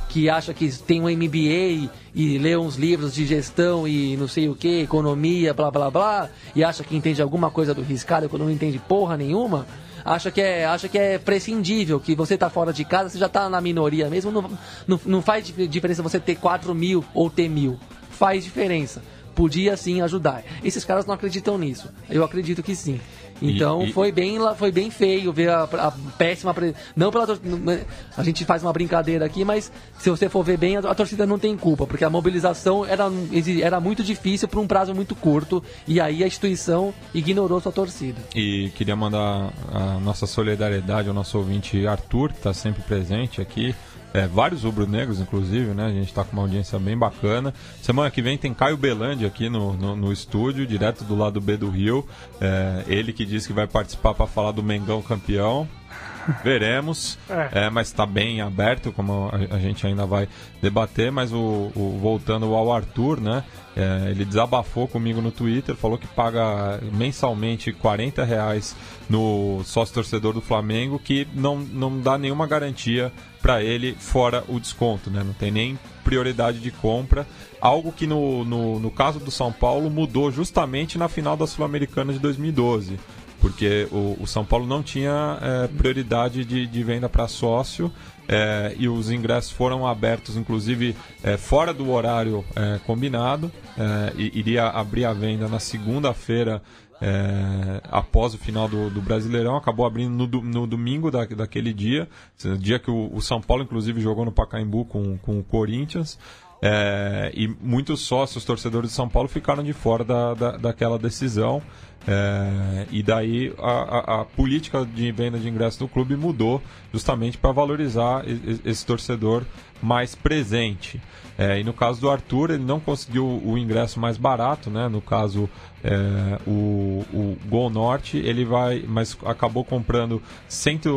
que acha que tem um MBA e lê uns livros de gestão e não sei o que, economia, blá blá blá, e acha que entende alguma coisa do riscado quando não entende porra nenhuma acha que é, acha que é prescindível, que você tá fora de casa, você já tá na minoria mesmo, não, não, não faz diferença você ter 4 mil ou ter mil. Faz diferença. Podia sim ajudar. Esses caras não acreditam nisso. Eu acredito que sim. Então e, e... foi bem foi bem feio ver a, a péssima não pela a gente faz uma brincadeira aqui, mas se você for ver bem a, a torcida não tem culpa, porque a mobilização era, era muito difícil por um prazo muito curto e aí a instituição ignorou sua torcida. E queria mandar a nossa solidariedade ao nosso ouvinte Arthur, que está sempre presente aqui é, vários rubro-negros, inclusive, né? A gente está com uma audiência bem bacana. Semana que vem tem Caio Belandi aqui no, no, no estúdio, direto do lado B do Rio. É, ele que disse que vai participar para falar do Mengão campeão. Veremos, é. é mas está bem aberto, como a, a, gente ainda vai debater. Mas o, o voltando ao Arthur, né? É, ele desabafou comigo no Twitter, falou que paga mensalmente 40 reais no sócio torcedor do Flamengo, que não, não dá nenhuma garantia para ele fora o desconto, né? Não tem nem prioridade de compra. Algo que no, no, no caso do São Paulo mudou justamente na final da Sul-Americana de 2012 porque o, o, São Paulo não tinha é, prioridade de, de venda para sócio é, e os ingressos foram abertos, inclusive é, fora do horário é, combinado. É, iria abrir a venda na segunda-feira é, após o final do, do, Brasileirão, acabou abrindo no, no domingo da, daquele dia, dia que o, o, São Paulo, inclusive, jogou no Pacaembu com, com o Corinthians. É, e muitos sócios, torcedores de São Paulo, ficaram de fora da, da daquela decisão. É, e daí a, a, a, política de venda de ingressos do clube mudou justamente para valorizar esse torcedor mais presente. É, e no caso do Arthur, ele não conseguiu o ingresso mais barato, né? No caso, é, o, o Gol Norte, ele vai, mas acabou comprando cento,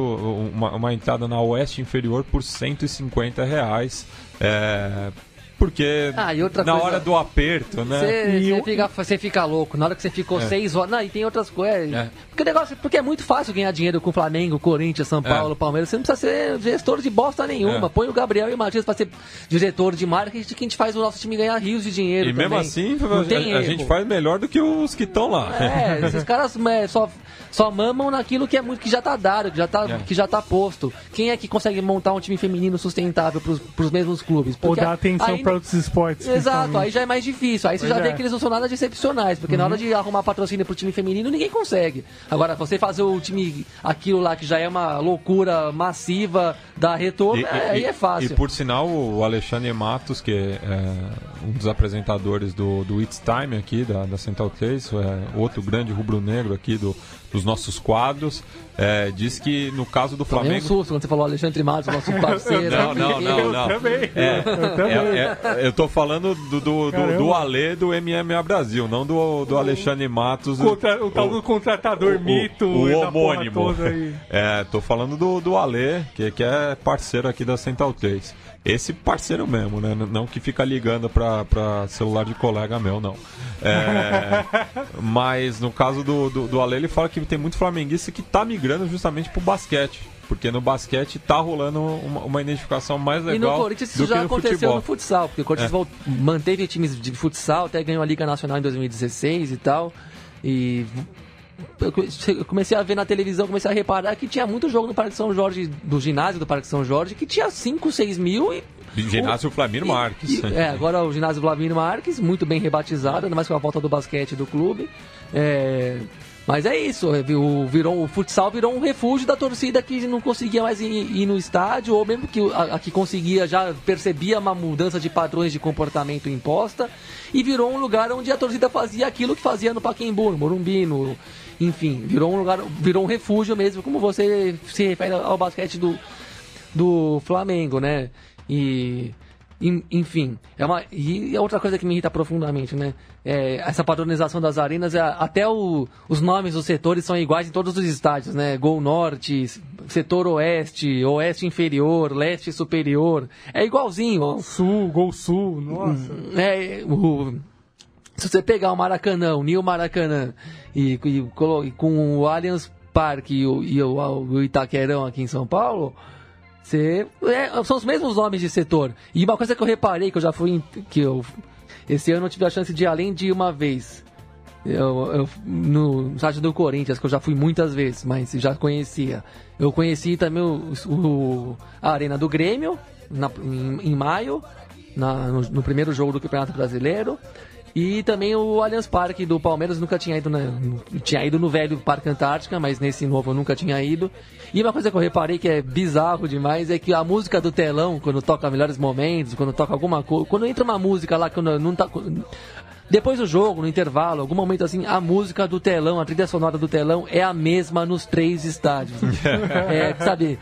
uma, uma entrada na Oeste Inferior por 150 reais. É, porque ah, na coisa, hora do aperto, né? Você eu... fica, fica louco. Na hora que você ficou é. seis horas. Não, e tem outras coisas. É. Porque, negócio, porque é muito fácil ganhar dinheiro com Flamengo, Corinthians, São Paulo, é. Palmeiras. Você não precisa ser gestor de bosta nenhuma. É. Põe o Gabriel e o Matias pra ser diretor de marketing que a gente faz o nosso time ganhar rios de dinheiro. E também. mesmo assim, a, a, gente faz melhor do que os que estão lá. É, esses caras é, só, só mamam naquilo que é muito que já tá dado, que já tá, é. que já tá posto. Quem é que consegue montar um time feminino sustentável pros, pros mesmos clubes? Porque Ou dar atenção para outros esportes. Exato, aí já é mais difícil. Aí você pois já é. vê que eles não são nada de excepcionais, porque uhum. na hora de arrumar patrocínio pro time feminino, ninguém consegue. Agora, você fazer o time, aquilo lá que já é uma loucura massiva, dar retorno, e, é, aí é fácil. E por sinal, o Alexandre Matos, que é, é um dos apresentadores do, do It's Time aqui, da, da Central 3, é outro grande rubro-negro aqui do, dos nossos quadros, é, diz que no caso do Flamengo. um susto quando você falou Alexandre Matos, nosso parceiro. não, não, não, não. Eu também. É, eu, também. É, é, eu tô falando do, do, do, do Alê do MMA Brasil, não do, do Alexandre Matos. Contra, o tal do contratador o, mito. O, o homônimo. É, tô falando do, do Alê, que, que é parceiro aqui da Central 3. Esse parceiro mesmo, né? Não que fica ligando pra, pra celular de colega meu, não. É, mas no caso do, do, do Ale, ele fala que tem muito flamenguista que tá migrando justamente pro basquete. Porque no basquete tá rolando uma, uma identificação mais legal. E no Corinthians isso já aconteceu futebol. no futsal, porque o Corinthians é. manteve times de futsal, até ganhou a Liga Nacional em 2016 e tal. E eu comecei a ver na televisão, comecei a reparar que tinha muito jogo no Parque São Jorge, do ginásio do Parque São Jorge, que tinha 5, 6 mil e. Ginásio o, Flamino Marques. E, é, agora o ginásio Flamino Marques, muito bem rebatizado, ainda mais com a volta do basquete do clube. É, mas é isso, é, o, virou, o futsal virou um refúgio da torcida que não conseguia mais ir, ir no estádio, ou mesmo que a, a, que conseguia já percebia uma mudança de padrões de comportamento imposta, e virou um lugar onde a torcida fazia aquilo que fazia no Pacaembu, no Morumbi, no, enfim, virou um lugar, virou um refúgio mesmo, como você se refere ao basquete do, do Flamengo, né? E enfim, é uma e é outra coisa que me irrita profundamente, né? É, essa padronização das arenas, é, até o, os nomes dos setores são iguais em todos os estádios, né? Gol Norte, Setor Oeste, Oeste Inferior, Leste Superior, é igualzinho. Gol Sul, Gol Sul, nossa. É, o, se você pegar o Maracanã, o Nil Maracanã, e, e, e, com o Allianz Parque e o, e o, o Itaquerão aqui em São Paulo, você, é, são os mesmos nomes de setor. E uma coisa que eu reparei, que eu já fui. Que eu, esse ano eu tive a chance de ir além de uma vez. Eu, eu, no estádio do Corinthians, que eu já fui muitas vezes, mas já conhecia. Eu conheci também o, o a Arena do Grêmio, na, em, em maio, na, no, no, primeiro jogo do Campeonato Brasileiro. E também o Allianz Parque do Palmeiras nunca tinha ido, né? Tinha ido no velho Parque Antártica, mas nesse novo eu nunca tinha ido. E uma coisa que eu reparei que é bizarro demais é que a música do telão, quando toca melhores momentos, quando toca alguma coisa. Quando entra uma música lá que não tá. Depois do jogo, no intervalo, algum momento assim, a música do telão, a trilha sonora do telão é a mesma nos três estádios. é, sabe?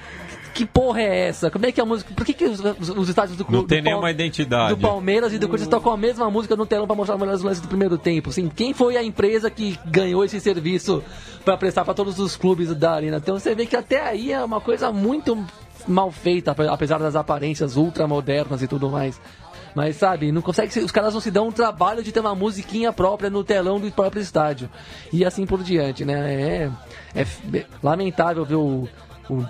Que porra é essa? Como é que é a música. Por que, que os, os estádios do Não tem do nenhuma identidade. Do Palmeiras e do Corinthians tocam a mesma música no telão para mostrar os melhores lances do primeiro tempo? Assim, quem foi a empresa que ganhou esse serviço para prestar para todos os clubes da Arena? Então você vê que até aí é uma coisa muito mal feita, apesar das aparências ultramodernas e tudo mais. Mas sabe, não consegue, os caras não se dão um trabalho de ter uma musiquinha própria no telão do próprio estádio. E assim por diante, né? É, é, é lamentável ver o, o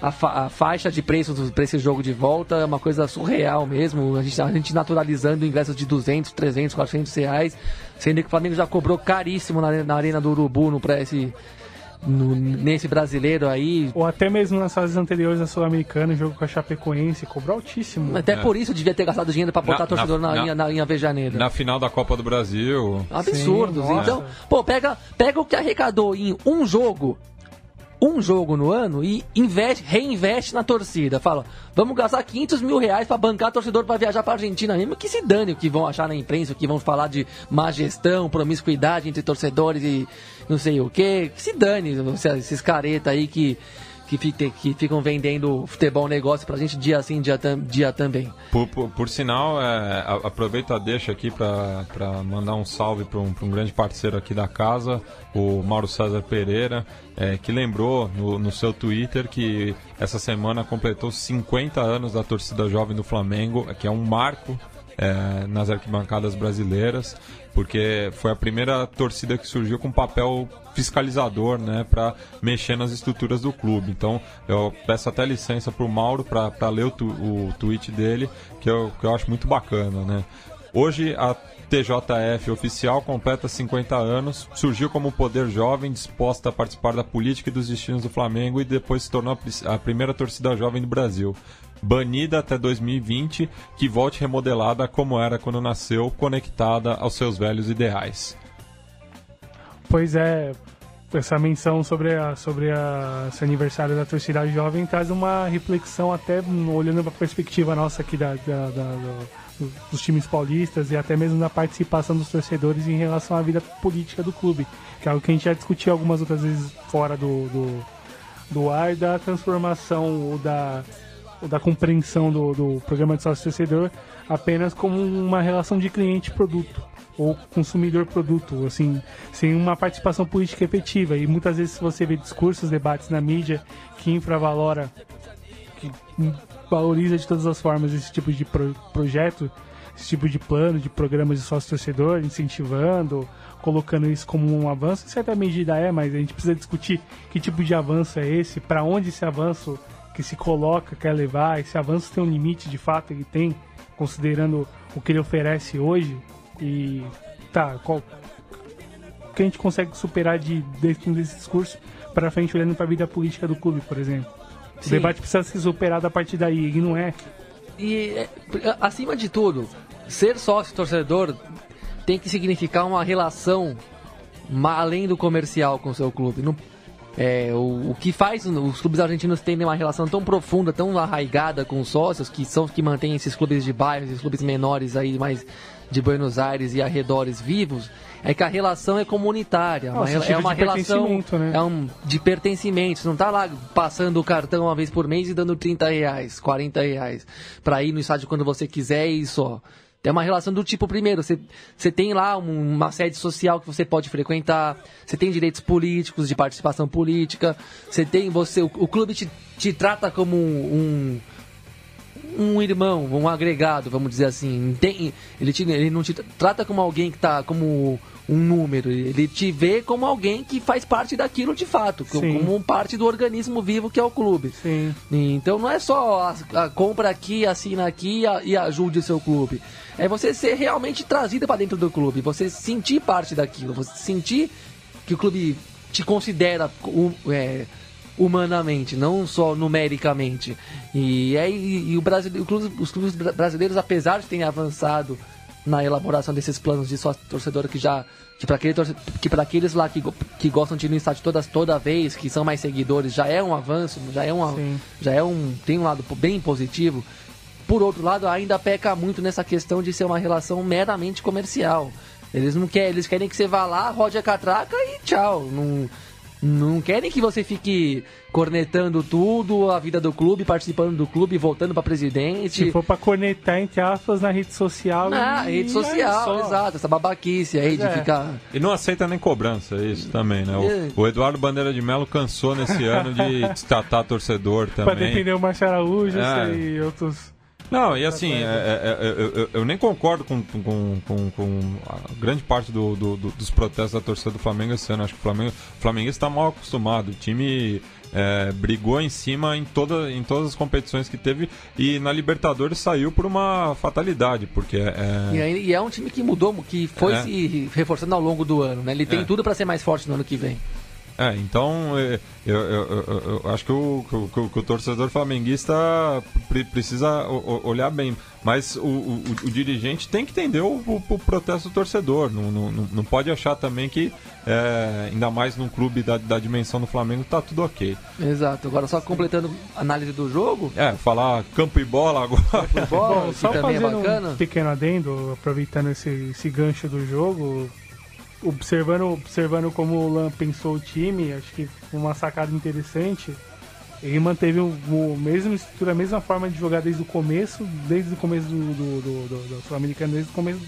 a, fa a, faixa de preços para esse jogo de volta é uma coisa surreal mesmo. A gente, a gente naturalizando ingressos de 200, 300, 400 reais, sendo que o Flamengo já cobrou caríssimo na, na Arena do Urubu no, esse, no- nesse brasileiro aí. Ou até mesmo nas fases anteriores da Sul-Americana, jogo com a Chapecoense, cobrou altíssimo. Até É. por isso devia ter gastado dinheiro pra botar Na- torcedor na, na- linha, na linha Vejaneira. Na final da Copa do Brasil. Absurdos. Sim, então, pô, pega, pega o que arrecadou em um jogo, um jogo no ano e investe, reinveste na torcida. Fala, vamos gastar 500 mil reais pra bancar torcedor pra viajar pra Argentina mesmo. Que se dane o que vão achar na imprensa, o que vão falar de má gestão, promiscuidade entre torcedores e não sei o que. Que se dane esses- esses careta aí que. Que, que ficam vendendo futebol negócio pra gente dia sim, dia, tam, dia também. Por, por, por sinal, é, aproveito a deixa aqui para mandar um salve para um, um grande parceiro aqui da casa, o Mauro César Pereira, é, que lembrou no, no seu Twitter que essa semana completou 50 anos da torcida jovem do Flamengo, que é um marco é, nas arquibancadas brasileiras, porque foi a primeira torcida que surgiu com papel fiscalizador, né, para mexer nas estruturas do clube. Então, eu peço até licença para o Mauro para ler o, tu- o tweet dele, que eu, que eu acho muito bacana, né. Hoje a TJF oficial completa 50 anos, surgiu como poder jovem disposta a participar da política e dos destinos do Flamengo e depois se tornou a primeira torcida jovem do Brasil. Banida até 2020, que volte remodelada como era quando nasceu, conectada aos seus velhos ideais. Pois é, essa menção sobre, a, sobre a, esse aniversário da torcida jovem traz uma reflexão até olhando para a perspectiva nossa aqui da, da- da- do- dos times paulistas e até mesmo da participação dos torcedores em relação à vida política do clube, que é algo que a gente já discutiu algumas outras vezes fora do, do, do ar da transformação ou da, da compreensão do, do programa de sócio-torcedor apenas como uma relação de cliente-produto ou consumidor-produto, assim, sem uma participação política efetiva. E muitas vezes você vê discursos, debates na mídia que infravalora, que valoriza de todas as formas esse tipo de pro- projeto, esse tipo de plano, de programas de sócio-torcedor, incentivando, colocando isso como um avanço. Em certa medida é, mas a gente precisa discutir que tipo de avanço é esse, para onde esse avanço que se coloca quer levar, esse avanço tem um limite de fato, ele tem, considerando o que ele oferece hoje. E tá, qual, o que a gente consegue superar de, desse, desse discurso para frente olhando para a vida política do clube, por exemplo. O Sim. debate precisa ser superado a partir daí, e não é. E, é, acima de tudo, ser sócio torcedor tem que significar uma relação além do comercial com o seu clube. Não- é, o, o que faz os clubes argentinos terem uma relação tão profunda, tão arraigada com os sócios, que são os que mantêm esses clubes de bairro, esses clubes menores aí, mais de Buenos Aires e arredores vivos, é que a relação é comunitária. Ah, uma o rela- sentido é uma relação né? é um de pertencimento. Você não tá lá passando o cartão uma vez por mês e dando 30 reais, 40 reais pra ir no estádio quando você quiser e só. É uma relação do tipo, primeiro, você, você tem lá um- uma sede social que você pode frequentar, você tem direitos políticos, de participação política, você tem, você, o, o clube te, te trata como um, um, irmão, um agregado, vamos dizer assim. Tem, ele, te, ele não te trata como alguém que tá como um número, ele te vê como alguém que faz parte daquilo de fato, Sim. como parte do organismo vivo que é o clube. Sim. E Então não é só a, a compra aqui, assina aqui e, a- e ajude o seu clube. É você ser realmente trazido para dentro do clube, você sentir parte daquilo, você sentir que o clube te considera hu- é, humanamente, não só numericamente. E aí e o Brasil, o clube- os clubes bra- brasileiros, apesar de terem avançado na elaboração desses planos de sócio torcedor que já que para aquele torce- que para aqueles lá que, que gostam de ir no estádio todas toda vez, que são mais seguidores, já é um avanço, já é um Sim. já é um tem um lado bem positivo. Por outro lado, ainda peca muito nessa questão de ser uma relação meramente comercial. Eles não querem, eles querem que você vá lá, rode a catraca e tchau. Não, não querem que você fique cornetando tudo, a vida do clube, participando do clube, voltando para presidente. Se for pra cornetar, entre aspas, na rede social. Na e- rede e social, exato, essa babaquice aí de é. ficar. E não aceita nem cobrança, é isso também, né? É. O, o Eduardo Bandeira de Melo cansou nesse ano de destratar torcedor Pra também. defender o Marcelo Araújo É. e outros. Não, e assim, é, é, é, eu, eu- eu nem concordo com, com, com, com a grande parte do, do- do- dos protestos da torcida do Flamengo esse ano. Acho que o Flamengo, o Flamengo está mal acostumado. O time é, brigou em cima em, toda, em todas as competições que teve e na Libertadores saiu por uma fatalidade, porque é, E, aí- e é um time que mudou, que foi É. se reforçando ao longo do ano, né? Ele tem É. tudo para ser mais forte no ano que vem. É, então é, eu, eu, eu, eu acho que o, que o, que o, torcedor flamenguista precisa olhar bem. Mas o, o, o dirigente tem que entender o, o, protesto do torcedor. Não, não, não pode achar também que, é, ainda mais num clube da, da dimensão do Flamengo, tá tudo ok. Exato. Agora, só completando a análise do jogo. É, falar campo e bola agora. Campo e bola, Bom, só também é bacana. um pequeno adendo, aproveitando esse, esse gancho do jogo observando, observando como o Lan pensou o time, acho que uma sacada interessante. Ele manteve o, o mesmo estrutura, a mesma forma de jogar desde o começo, desde o começo do, do, do, do, do Sul-Americano, desde o começo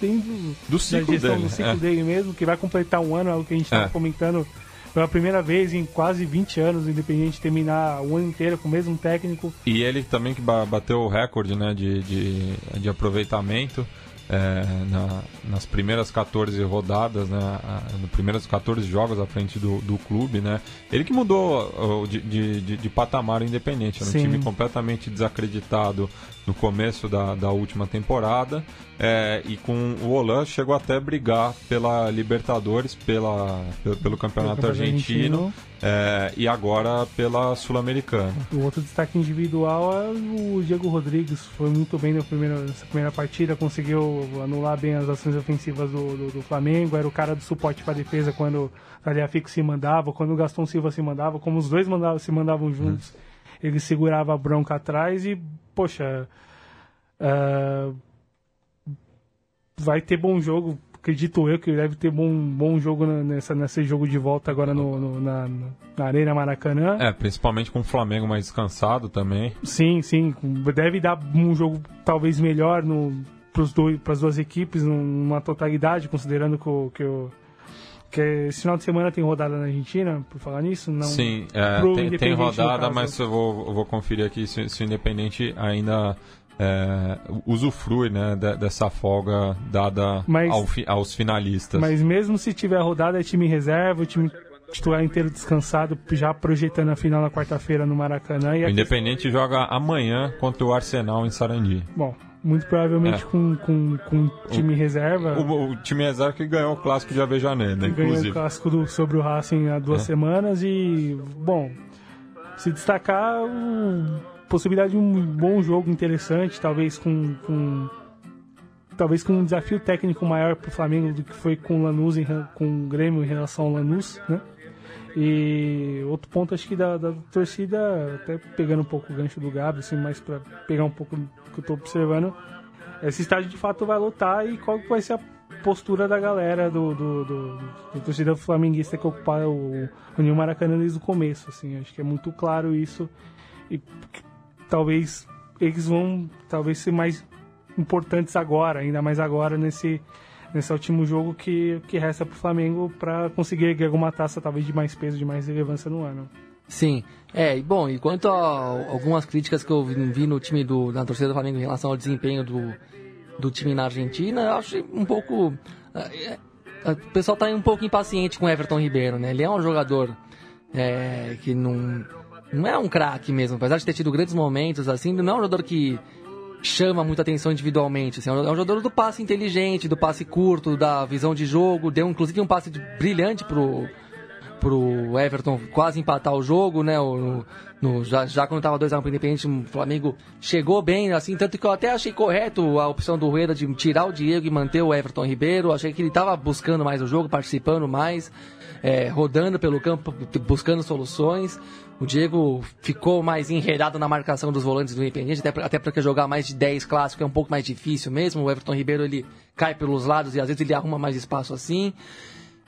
do, do ciclo, dele, do ciclo é. dele mesmo, que vai completar um ano, é o que a gente estava é. comentando pela primeira vez em quase 20 anos, independente terminar o ano inteiro com o mesmo técnico. E ele também que bateu o recorde né, de, de, de aproveitamento é, na, nas primeiras 14 rodadas, né, nos primeiros 14 jogos à frente do, do clube, né, ele que mudou de, de, de patamar independente, era um Sim. time completamente desacreditado no começo da, da última temporada é, e com o Olan chegou até a brigar pela Libertadores, pela, pelo, pelo Campeonato Argentino. É, e agora pela Sul-Americana. O outro destaque individual é o Diego Rodrigues, foi muito bem na primeira, nessa primeira partida, conseguiu anular bem as ações ofensivas do, do, do Flamengo, era o cara do suporte para a defesa quando o Taliafico se mandava, quando o Gaston Silva se mandava, como os dois mandavam, se mandavam juntos, hum. ele segurava a bronca atrás e, poxa, uh, vai ter bom jogo acredito eu que deve ter bom, bom jogo nessa, nesse jogo de volta agora no, no na, na, Arena Maracanã. É, principalmente com o Flamengo mais descansado também. Sim, sim. Deve dar um jogo talvez melhor para as duas equipes, numa totalidade, considerando que o, que o que esse final de semana tem rodada na Argentina, por falar nisso? Não, Sim, é, tem, tem, rodada, mas eu vou, eu vou conferir aqui se, se o Independente ainda é, usufrui né, de, dessa folga dada mas, ao aos finalistas. Mas mesmo se tiver rodada, é time reserva, o time titular inteiro descansado, já projetando a final na quarta-feira no Maracanã. o Independente questão... joga amanhã contra o Arsenal em Sarandi. Bom, muito provavelmente é. com, com, com time o, reserva. O, o, time reserva que ganhou o clássico de Avejaneda, inclusive. Ganhou o clássico do, sobre o Racing há duas é. semanas e, bom, se destacar, possibilidade de um bom jogo interessante, talvez com, com talvez com um desafio técnico maior para o Flamengo do que foi com o Lanús em, com o Grêmio em relação ao Lanús, né? E outro ponto acho que da, da torcida, até pegando um pouco o gancho do Gabriel, assim, mais para pegar um pouco que eu estou observando, esse estádio de fato vai lotar e qual vai ser a postura da galera do, do, do, do torcida flamenguista que ocupar o, o New Maracanã desde o começo, assim, acho que é muito claro isso e talvez eles vão talvez ser mais importantes agora, ainda mais agora nesse nesse último jogo que, que resta para o Flamengo para conseguir alguma taça talvez de mais peso, de mais relevância no ano. Sim, é, bom, e quanto a algumas críticas que eu vi no time do, na torcida do Flamengo em relação ao desempenho do, do time na Argentina, eu acho um pouco. É, é, o pessoal está um pouco impaciente com o Everton Ribeiro, né? Ele é um jogador é, que não não é um craque mesmo, apesar de ter tido grandes momentos, assim, não é um jogador que chama muita atenção individualmente. Assim, é um jogador do passe inteligente, do passe curto, da visão de jogo. Deu inclusive um passe brilhante pro, pro Everton quase empatar o jogo, né? O, no, já, já quando estava 2x1 pro Independente, o Flamengo chegou bem, assim, tanto que eu até achei correto a opção do Rueda de tirar o Diego e manter o Everton Ribeiro. Achei que ele estava buscando mais o jogo, participando mais, é, rodando pelo campo, buscando soluções. O Diego ficou mais enredado na marcação dos volantes do Independente, até, até porque jogar mais de 10 clássicos é um pouco mais difícil mesmo. O Everton Ribeiro ele cai pelos lados e às vezes ele arruma mais espaço assim.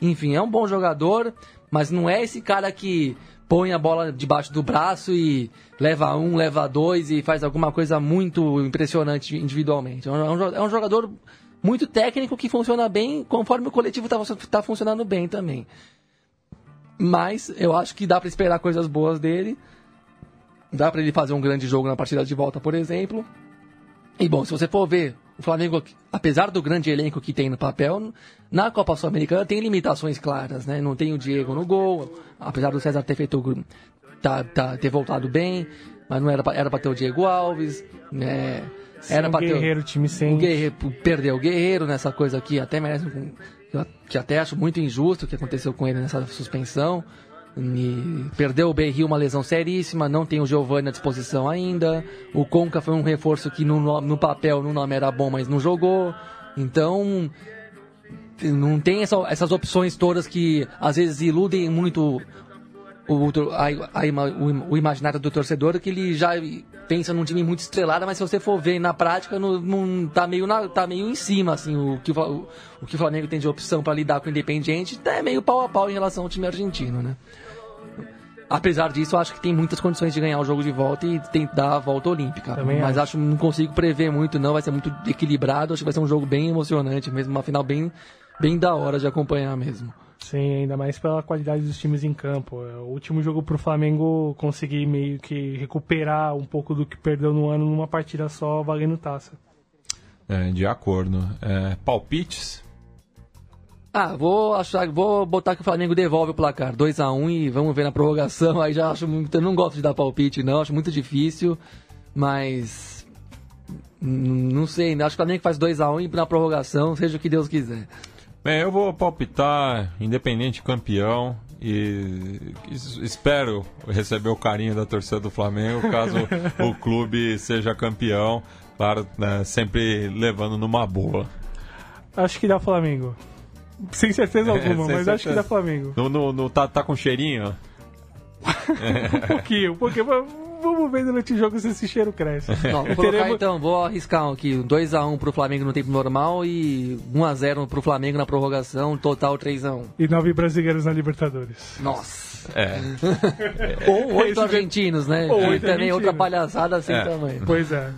Enfim, é um bom jogador, mas não é esse cara que põe a bola debaixo do braço e leva um, leva dois e faz alguma coisa muito impressionante individualmente. É um, é um jogador muito técnico que funciona bem conforme o coletivo está tá funcionando bem também. Mas eu acho que dá para esperar coisas boas dele. Dá para ele fazer um grande jogo na partida de volta, por exemplo. E bom, se você for ver, o Flamengo, apesar do grande elenco que tem no papel, na Copa Sul-Americana tem limitações claras, né? Não tem o Diego no gol, apesar do César ter feito tá, tá, ter voltado bem. mas não era pra, era pra ter o Diego Alves, né? Era pra o ter Guerreiro, o time o sem. Guerreiro, perdeu o Guerreiro nessa coisa aqui, até merece um- que até acho muito injusto o que aconteceu com ele nessa suspensão. E perdeu o Berril, uma lesão seríssima, não tem o Giovanni à disposição ainda. O Conca foi um reforço que no, no- papel, no nome era bom, mas não jogou. Então, não tem essa- essas opções todas que às vezes iludem muito o, a- a o, o imaginário do torcedor, que ele já pensa num time muito estrelado, mas se você for ver na prática, não, não- tá, meio na- tá meio em cima, assim, o que o, o, que o Flamengo tem de opção para lidar com o Independiente, é meio pau a pau em relação ao time argentino, né? Apesar disso, eu acho que tem muitas condições de ganhar o jogo de volta e tem dar a volta olímpica. Também Mas acho. acho que não consigo prever muito, não. Vai ser muito equilibrado. Acho que vai ser um jogo bem emocionante mesmo. Uma final bem, bem da hora de acompanhar mesmo. Sim, ainda mais pela qualidade dos times em campo. É, O último jogo pro Flamengo conseguir meio que recuperar um pouco do que perdeu no ano numa partida só valendo taça. É, de acordo. É, palpites? Ah, vou achar, vou botar que o Flamengo devolve o placar 2 a 1 e vamos ver na prorrogação. Aí já acho muito, eu não gosto de dar palpite não, acho muito difícil, mas não sei, acho que o Flamengo faz 2 a 1 e na prorrogação, seja o que Deus quiser. Bem, eu vou palpitar Independente campeão e es- espero receber o carinho da torcida do Flamengo caso o clube seja campeão. Claro, né, sempre levando numa boa. Acho que dá Flamengo. Sem certeza É, alguma, sem mas acho que certeza. dá Flamengo. No, no- no- tá, tá com cheirinho? Um pouquinho, porque va- vamos ver durante o jogo se esse cheiro cresce. Não, vou colocar Teremos- então, vou arriscar aqui, 2 a 1 pro Flamengo no tempo normal e 1 a 0 pro Flamengo na prorrogação, total 3 a 1. E nove brasileiros na Libertadores. Nossa. É. Ou oito Esse- argentinos, né? Ou e oito também outra argentinos. palhaçada sem É. tamanho. Pois é.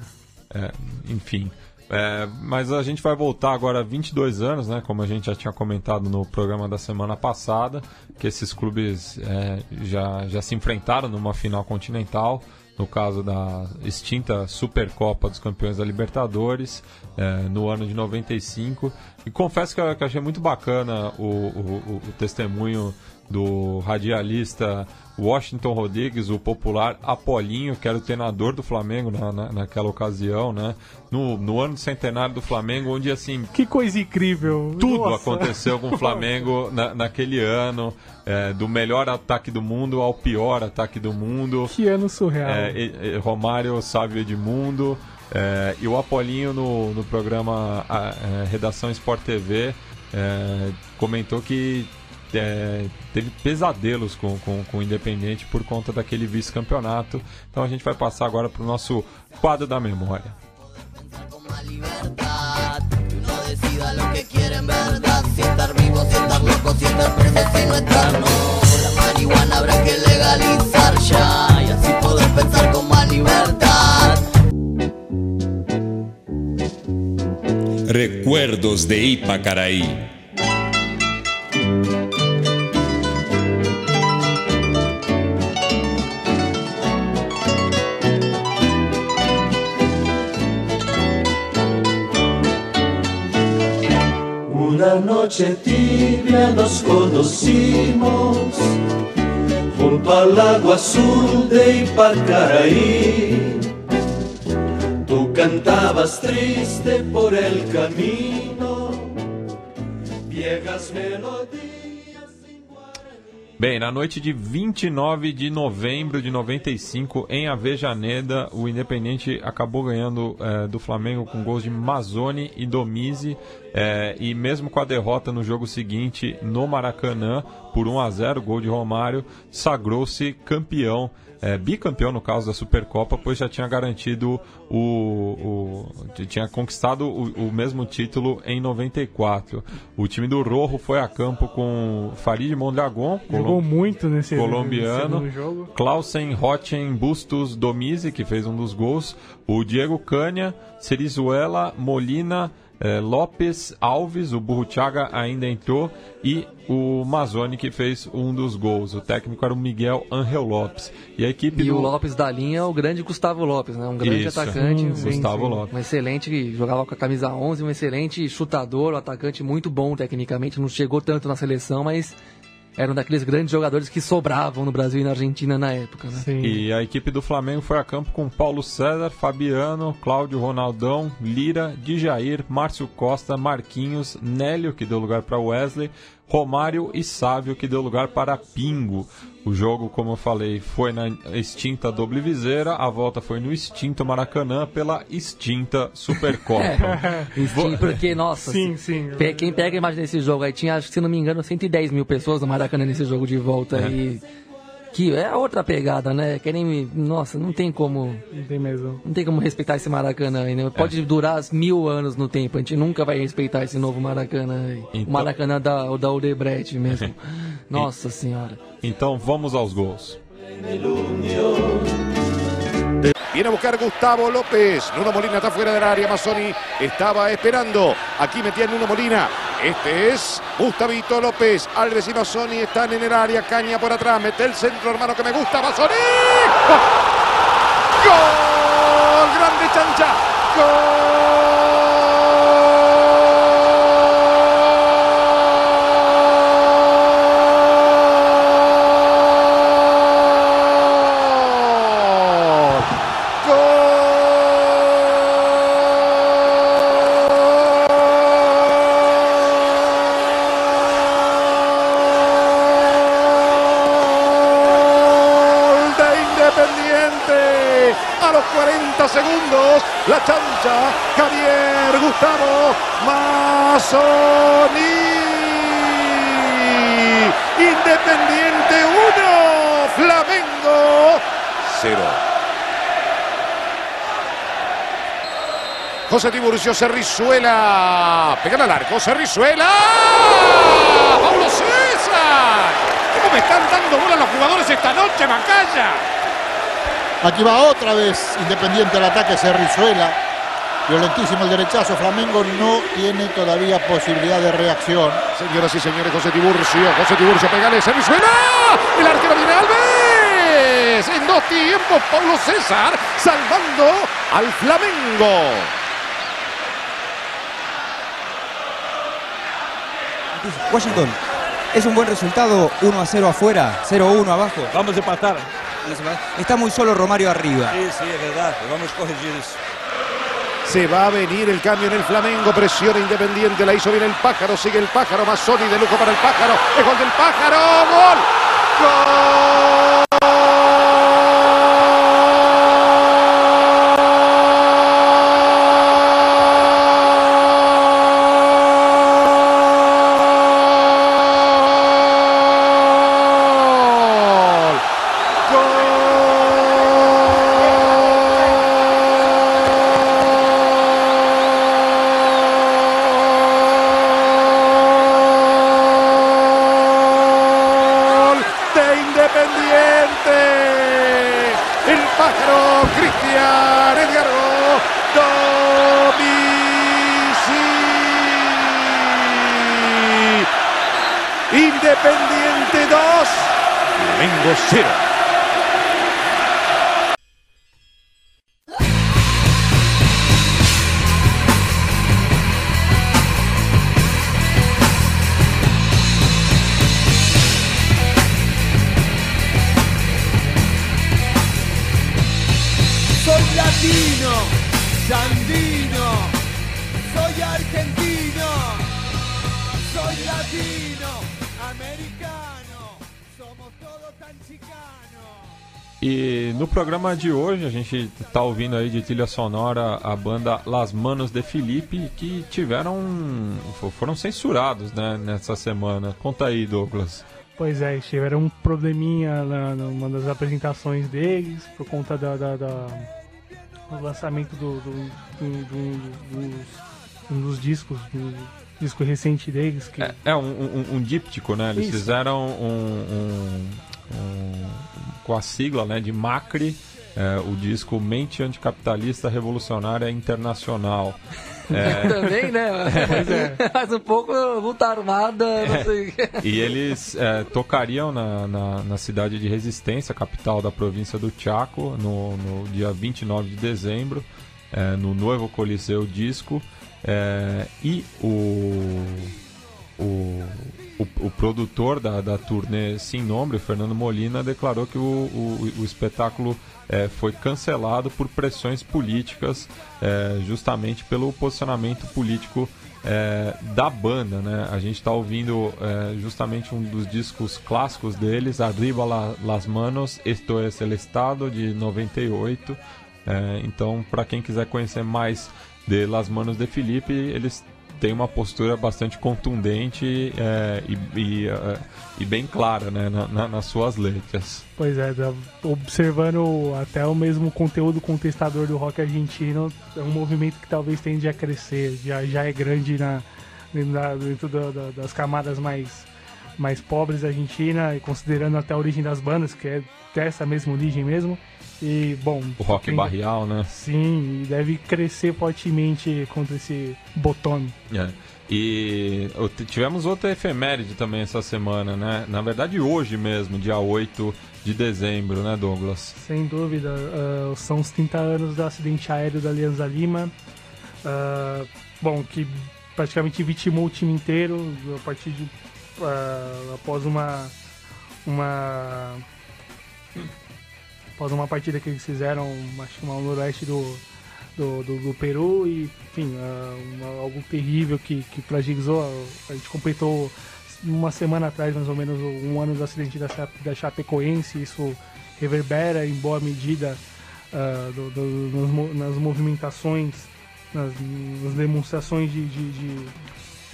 É, enfim. É, mas a gente vai voltar agora a 22 anos, né? Como a gente já tinha comentado no programa da semana passada, que esses clubes é, já, já se enfrentaram numa final continental, no caso da extinta Supercopa dos Campeões da Libertadores, é, no ano de 95. E confesso que que achei muito bacana o- o- o testemunho do radialista Washington Rodrigues, o popular Apolinho, que era o treinador do Flamengo na, na- naquela ocasião, né? No, no ano centenário do Flamengo, onde assim Que coisa incrível. tudo Nossa. aconteceu com o Flamengo na- naquele ano, é, do melhor ataque do mundo ao pior ataque do mundo. Que ano surreal. É, e- e- Romário Sávio Edmundo é, e o Apolinho no, no programa a- é, Redação Sport TV é, comentou que é, teve pesadelos com, com, com o Independente por conta daquele vice-campeonato. Então a gente vai passar agora para o nosso quadro da memória. con más libertad. Una noche tibia nos conocimos junto al lago azul de Ipacaraí. Tú cantabas triste por el camino, viejas melodías. Bem, na noite de 29 de novembro de 95, em Avejaneda, o Independente acabou ganhando eh, do Flamengo com gols de Mazzoni e Domizi. eh, e mesmo com a derrota no jogo seguinte no Maracanã, por 1 a 0 gol de Romário, sagrou-se campeão. Eh, bicampeão no caso da Supercopa, pois já tinha garantido o. o tinha conquistado o, o mesmo título em 94. O time do Rojo foi a campo com Farid Mondragon, Jogou muito nesse colombiano, nesse jogo. Clausen Rochen Bustos Domizi, que fez um dos gols, o Diego Cândia, Cerizuela, Molina, eh, Lopes Alves, o Burruchaga ainda entrou, e o Mazzoni, que fez um dos gols. O técnico era o Miguel Angel Lopes. E a equipe E do o Lopes da linha é o grande Gustavo Lopes, né? Um grande Isso. atacante. Hum, um- Gustavo Lopes. Um excelente, jogava com a camisa 11, um excelente chutador, um atacante muito bom tecnicamente. Não chegou tanto na seleção, mas era um daqueles grandes jogadores que sobravam no Brasil e na Argentina na época, né? Sim. E a equipe do Flamengo foi a campo com Paulo César, Fabiano, Cláudio Ronaldão, Lira, Dijair, Márcio Costa, Marquinhos, Nélio, que deu lugar para Wesley, Romário e Sávio, que deu lugar para Pingo. O jogo, como eu falei, foi na extinta Doble Viseira, a volta foi no extinto Maracanã pela extinta Supercopa. Sim, porque, nossa, Sim, sim. quem pega a imagem desse jogo aí, tinha, acho que, se não me engano, 110 mil pessoas no Maracanã nesse jogo de volta. E que é outra pegada, né? Querem me... Nossa, não tem como... Não tem mesmo. Não tem como respeitar esse Maracanã aí, né? Pode durar mil anos no tempo, a gente nunca vai respeitar esse novo Maracanã aí. Então- O Maracanã da, o da Odebrecht mesmo. Nossa senhora. então vamos aos gols. Viene a buscar Gustavo López. Nuno Molina está fuera del área. Mazzoni estaba esperando. Aquí metía Nuno Molina. Este es Gustavito López. Alves y Mazzoni están en el área. Caña por atrás. Mete el centro, hermano, que me gusta. Mazzoni. ¡Gol! ¡Grande chancha! ¡Gol! ¡Gol de Independiente! A los 40 segundos, la chancha, Javier Gustavo Mazzoni. Independiente 1, Flamengo 0. José Tiburcio Cerrizuela. Pegan al arco. Cerrizuela. ¡Paulo César! ¿Cómo me están dando bola los jugadores esta noche, Macaya? Aquí va otra vez Independiente al ataque Cerrizuela. Violentísimo el derechazo. Flamengo no tiene todavía posibilidad de reacción. Señoras y señores, José Tiburcio. José Tiburcio, pegale. Cerrizuela. El arquero viene Alves. En dos tiempos, Paulo César salvando al Flamengo. Washington, es un buen resultado, 1 a 0 afuera, 0 a 1 abajo. Vamos a empatar. Está muy solo Romario arriba. Sí, sí, es verdad. Vamos a corregir eso. Se va a venir el cambio en el Flamengo, presión Independiente, la hizo bien el pájaro, sigue el pájaro, Mazzoni de lujo para el pájaro, es gol del pájaro, gol, gol. Programa de hoje a gente tá ouvindo aí de trilha sonora a banda Las Manos de Felipe que tiveram foram censurados, né, nessa semana. Conta aí, Douglas. Pois é, tiveram um probleminha na, numa das apresentações deles, por conta da, da- da- do lançamento do, do- do- dos, um dos discos, do disco recente deles. Que, É, é um, um, um díptico, né? Eles Isso. fizeram um, um- um- com a sigla né, de MACRI, é, o disco Mente Anticapitalista Revolucionária Internacional. É, Também, né? Pois é. Mas um pouco luta armada, não sei. E eles é, tocariam na, na, na cidade de Resistência, capital da província do Chaco, no, no dia 29 de dezembro, é, no Novo Coliseu Disco. é, e o, o o, o, produtor da, da turnê Sem Nome, Fernando Molina, declarou que o, o, o espetáculo é, foi cancelado por pressões políticas, é, justamente pelo posicionamento político é, da banda. Né? A gente está ouvindo é, justamente um dos discos clássicos deles, Arriba la, las Manos, Esto es el Estado, de 98. É, então, para quem quiser conhecer mais de Las Manos de Felipe, eles tem uma postura bastante contundente é, e, e, uh, e, bem clara né, na, na, nas suas letras. Pois é, observando até o mesmo conteúdo contestador do rock argentino, é um movimento que talvez tende a crescer, já, já é grande na, na dentro da, da, das camadas mais, mais pobres da Argentina, considerando até a origem das bandas, que é dessa mesma origem mesmo. E, bom. O rock tem... barrial, né? Sim, deve crescer fortemente contra esse botão. É. E tivemos outra efeméride também essa semana, né? Na verdade, hoje mesmo, dia 8 de dezembro, né, Douglas? Sem dúvida. Uh, são os 30 anos do acidente aéreo da Alianza Lima. Uh, bom, que praticamente vitimou o time inteiro a partir de. Uh, após uma. Uma após uma partida que eles fizeram, acho que no noroeste do, do, do, do, Peru e, enfim, uh, uma, algo terrível que, que fragilizou. A gente completou uma semana atrás, mais ou menos, um ano do acidente da, da Chapecoense, isso reverbera em boa medida uh, do, do, nas, nas, movimentações, nas, nas demonstrações de, de, de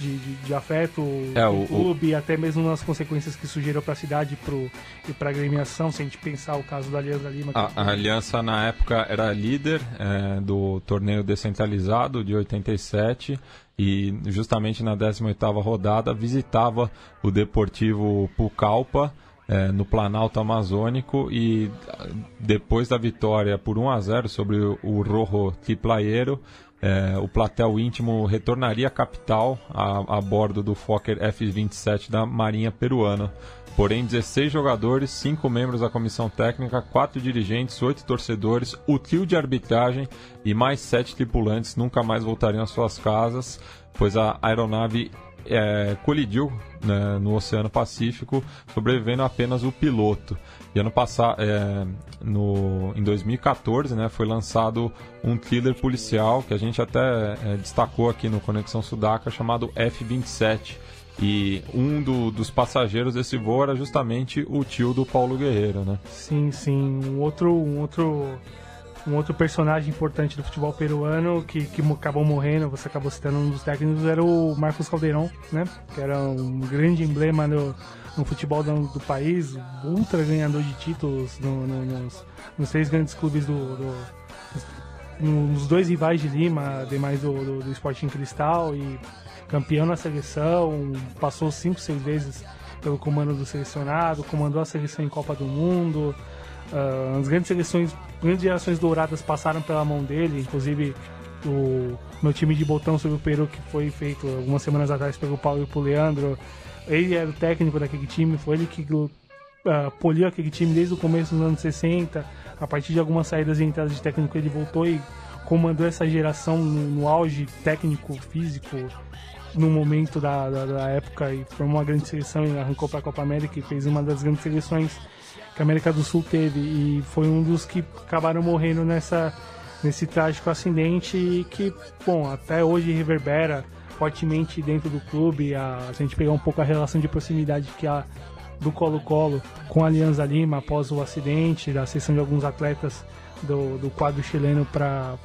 de, de, de afeto é, o, clube, o... até mesmo nas consequências que surgiram para a cidade pro, e para a agremiação, se a gente pensar o caso da Aliança Lima. A, a Aliança, na época, era líder é, do torneio descentralizado de 87 e justamente na 18ª rodada visitava o Deportivo Pucallpa, é, no Planalto Amazônico e depois da vitória por 1 a 0 sobre o Rojo Tiplaeiro, é, o platel íntimo retornaria à capital a, a bordo do Fokker F-27 da Marinha Peruana. Porém, 16 jogadores, 5 membros da comissão técnica, 4 dirigentes, 8 torcedores, o trio de arbitragem e mais 7 tripulantes nunca mais voltariam às suas casas, pois a aeronave é, colidiu né, no Oceano Pacífico, sobrevivendo apenas o piloto. E ano passado, é, no, em 2014, né, foi lançado um thriller policial que a gente até é, destacou aqui no Conexão Sudaca, chamado F-27. E um do, dos passageiros desse voo era justamente o tio do Paulo Guerreiro, né? Sim, sim. Um outro, um outro um outro personagem importante do futebol peruano que, que acabou morrendo, você acabou citando um dos técnicos, era o Marcos Caldeirão, né? Que era um grande emblema no, no futebol do, do país, ultra ganhador de títulos no, no, nos, nos, grandes clubes do, do, nos dois rivais de Lima, demais do, do, do Sporting Cristal e campeão na seleção, passou cinco, seis vezes pelo comando do selecionado, comandou a seleção em Copa do Mundo, uh, as grandes seleções grandes gerações douradas passaram pela mão dele, inclusive o meu time de botão sobre o Peru, que foi feito algumas semanas atrás pelo Paulo e pelo Leandro. Ele era o técnico daquele time, foi ele que uh, poliu aquele time desde o começo dos anos 60. A partir de algumas saídas e entradas de técnico, ele voltou e comandou essa geração no, no auge técnico, físico, no momento da, da, da, época e formou uma grande seleção e arrancou para a Copa América e fez uma das grandes seleções que a América do Sul teve e foi um dos que acabaram morrendo nessa nesse trágico acidente e que, bom, até hoje reverbera fortemente dentro do clube. A, se a gente pegar um pouco a relação de proximidade que há do Colo-Colo com a Alianza Lima após o acidente, da sessão de alguns atletas do, do quadro chileno para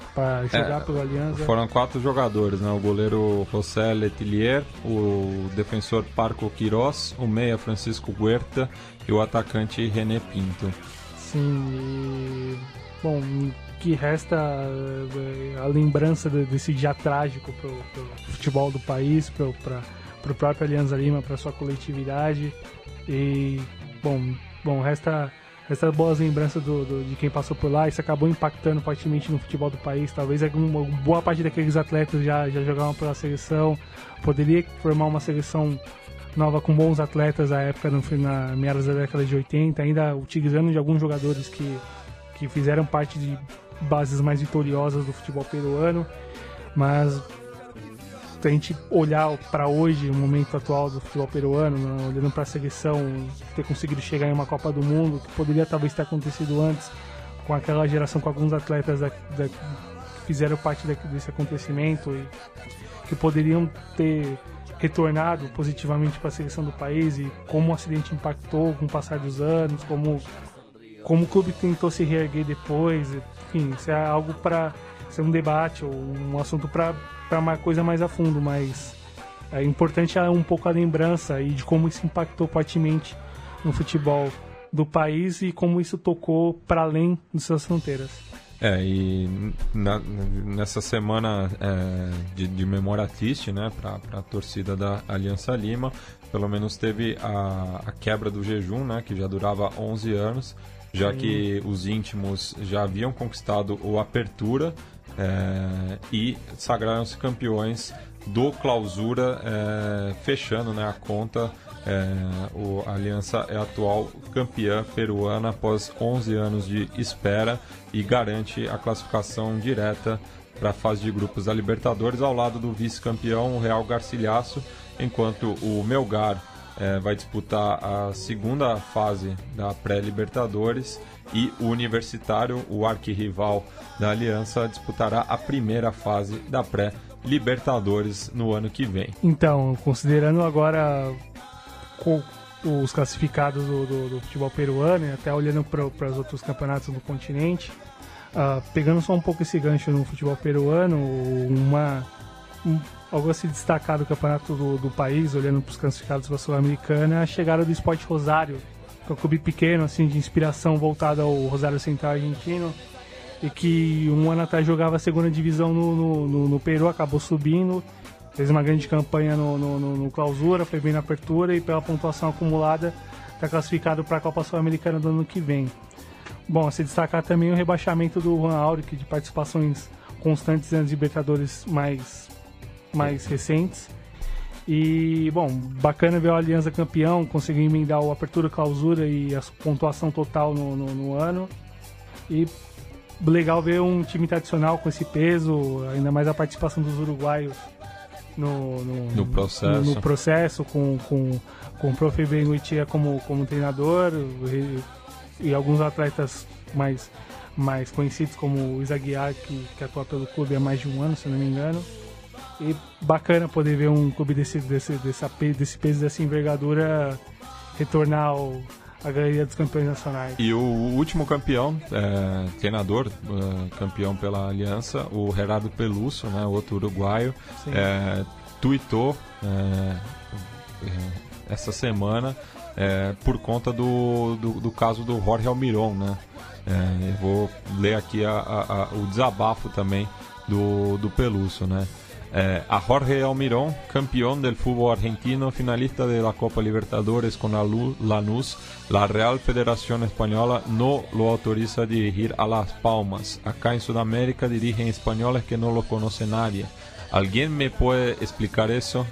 jogar é, pelo Aliança. Foram quatro jogadores, né? O goleiro José Letelier, o defensor Parco Quirós, o meia Francisco Huerta e o atacante René Pinto. Sim, e... bom, que resta eh, a lembrança desse dia trágico para o futebol do país, para o próprio Alianza Lima, para sua coletividade. E, bom, bom resta essas boas lembranças do, do, de quem passou por lá, isso acabou impactando fortemente no futebol do país. Talvez alguma boa parte daqueles atletas já, já jogavam pela seleção, poderia formar uma seleção nova com bons atletas à época, no, na meados da década de 80, ainda utilizando de alguns jogadores que, que fizeram parte de bases mais vitoriosas do futebol peruano. Mas se a gente olhar para hoje, o momento atual do futebol peruano, né, olhando para a seleção, ter conseguido chegar em uma Copa do Mundo, que poderia talvez ter acontecido antes, com aquela geração, com alguns atletas da, da, que fizeram parte da, desse acontecimento e que poderiam ter retornado positivamente para a seleção do país e como o acidente impactou com o passar dos anos, como, como o clube tentou se reerguer depois, enfim, isso é algo para ser um debate ou um assunto para uma coisa mais a fundo, mas é importante é um pouco a lembrança e de como isso impactou fortemente no futebol do país e como isso tocou para além de suas fronteiras. É, e na, nessa semana é, de, de, memória triste, né, para a torcida da Aliança Lima, pelo menos teve a, a, quebra do jejum, né, que já durava 11 anos, já Sim. que os íntimos já haviam conquistado o Apertura é, e sagraram-se campeões do Clausura, é, fechando né, a conta. É, o, a Aliança é a atual campeã peruana após 11 anos de espera e garante a classificação direta para a fase de grupos da Libertadores, ao lado do vice-campeão, Real Garcilhaço, enquanto o Melgar é, vai disputar a segunda fase da pré-Libertadores e o Universitário, o arquirrival da Aliança, disputará a primeira fase da pré-Libertadores no ano que vem. Então, considerando agora os classificados do, do, do futebol peruano e até olhando para os outros campeonatos do continente, uh, pegando só um pouco esse gancho no futebol peruano, uma, um, algo a se destacar do campeonato do, do país, olhando para os classificados da Sul-Americana, é a chegada do Esporte Rosário, que é um clube pequeno, assim, de inspiração voltada ao Rosário Central argentino, e que um ano atrás jogava a segunda divisão no, no, no, no Peru, acabou subindo, fez uma grande campanha no, no, no, clausura, foi bem na apertura e pela pontuação acumulada está classificado para a Copa Sul-Americana do ano que vem. Bom, a se destacar também o rebaixamento do Juan Auric de participações constantes nas Libertadores mais, mais recentes. E, bom, bacana ver o Aliança campeão, conseguir emendar o apertura, clausura e a pontuação total no, no, no, ano. E legal ver um time tradicional com esse peso, ainda mais a participação dos uruguaios no, no, no processo, no, no, processo com, com, com o Prof. Benguitia como, como treinador e, e, alguns atletas mais, mais conhecidos como o Isaguiar, que, que atua pelo clube há mais de um ano, se não me engano. E bacana poder ver um clube desse, desse, desse, desse peso, dessa envergadura retornar ao, à galeria dos campeões nacionais. E o último campeão, é, treinador, é, campeão pela Aliança, o Gerardo Peluso, né, outro uruguaio, é, tuitou é, é, essa semana é, por conta do, do, do, caso do Jorge Almiron, né? eu vou ler aqui a, a, a, o desabafo também do, do Peluso, né? Eh, a Jorge Almirón, campeón del fútbol argentino, finalista de la Copa Libertadores con la Lanús, la Real Federación Española no lo autoriza a dirigir a Las Palmas. Acá en Sudamérica dirigen españoles que no lo conoce nadie. ¿Alguien me puede explicar eso?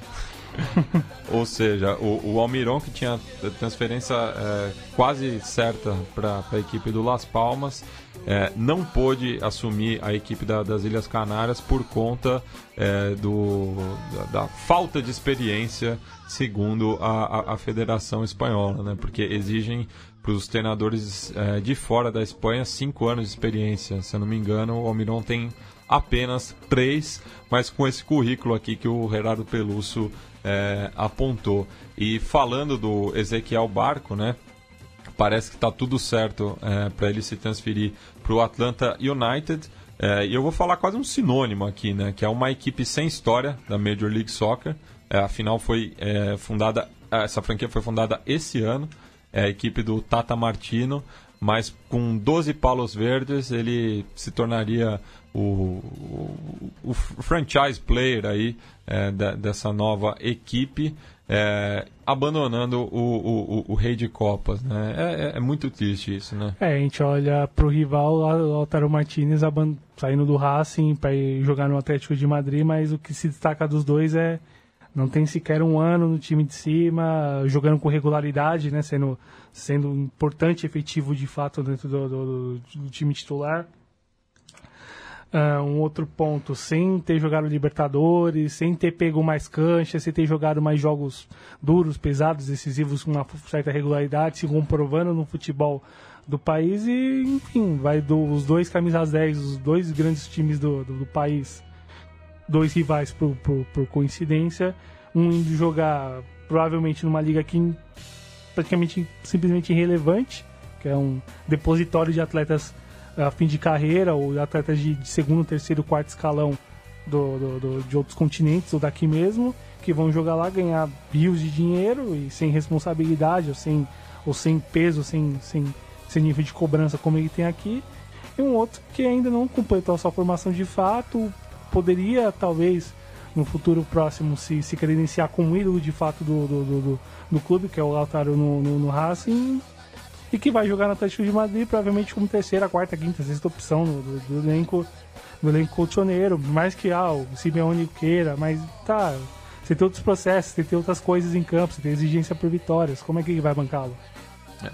Ou seja, o, o Almiron, que tinha transferência é, quase certa para a equipe do Las Palmas, é, não pôde assumir a equipe da, das Ilhas Canárias por conta é, do, da, da, falta de experiência, segundo a, a, a Federação Espanhola, né? porque exigem para os treinadores é, de fora da Espanha cinco anos de experiência. Se eu não me engano, o Almiron tem apenas três, mas com esse currículo aqui que o Gerardo Peluso é, apontou. E falando do Ezequiel Barco, né? Parece que está tudo certo é, para ele se transferir para o Atlanta United. É, e eu vou falar quase um sinônimo aqui, né? Que é uma equipe sem história da Major League Soccer. É, afinal, foi é, fundada. Essa franquia foi fundada esse ano. É a equipe do Tata Martino mas com 12 palos verdes ele se tornaria o, o, o franchise player aí é, dessa nova equipe, é, abandonando o, o, o, rei de copas, né? É, é, é, muito triste isso, né? É, a gente olha pro rival, o Lautaro Martinez saindo do Racing para jogar no Atlético de Madrid, mas o que se destaca dos dois é não tem sequer um ano no time de cima, jogando com regularidade, né? Sendo, sendo importante efetivo de fato dentro do, do, do time titular. Uh, um outro ponto, sem ter jogado Libertadores, sem ter pego mais cancha, sem ter jogado mais jogos duros, pesados, decisivos com uma certa regularidade, se comprovando no futebol do país e, enfim, vai dos dois camisas 10, os dois grandes times do, do, do país, dois rivais por, por, por, coincidência, um indo jogar provavelmente numa liga que praticamente simplesmente irrelevante, que é um depositório de atletas a fim de carreira ou atletas de, de segundo, terceiro, quarto escalão do, do, do, de outros continentes ou daqui mesmo, que vão jogar lá, ganhar rios de dinheiro e sem responsabilidade ou sem, ou sem peso, sem, sem, sem nível de cobrança como ele tem aqui. E um outro que ainda não completou a sua formação de fato, poderia talvez no futuro próximo se, se credenciar como ídolo de fato do, do, do, do clube, que é o Lautaro no, no, no Racing, e que vai jogar no Atlético de Madrid, provavelmente como terceira, quarta, quinta, sexta opção do, do, do elenco do elenco colchoneiro, mais que ah, o Simeone queira, mas tá, você tem outros processos, você tem outras coisas em campo, você tem exigência por vitórias, como é que vai bancá-lo? É,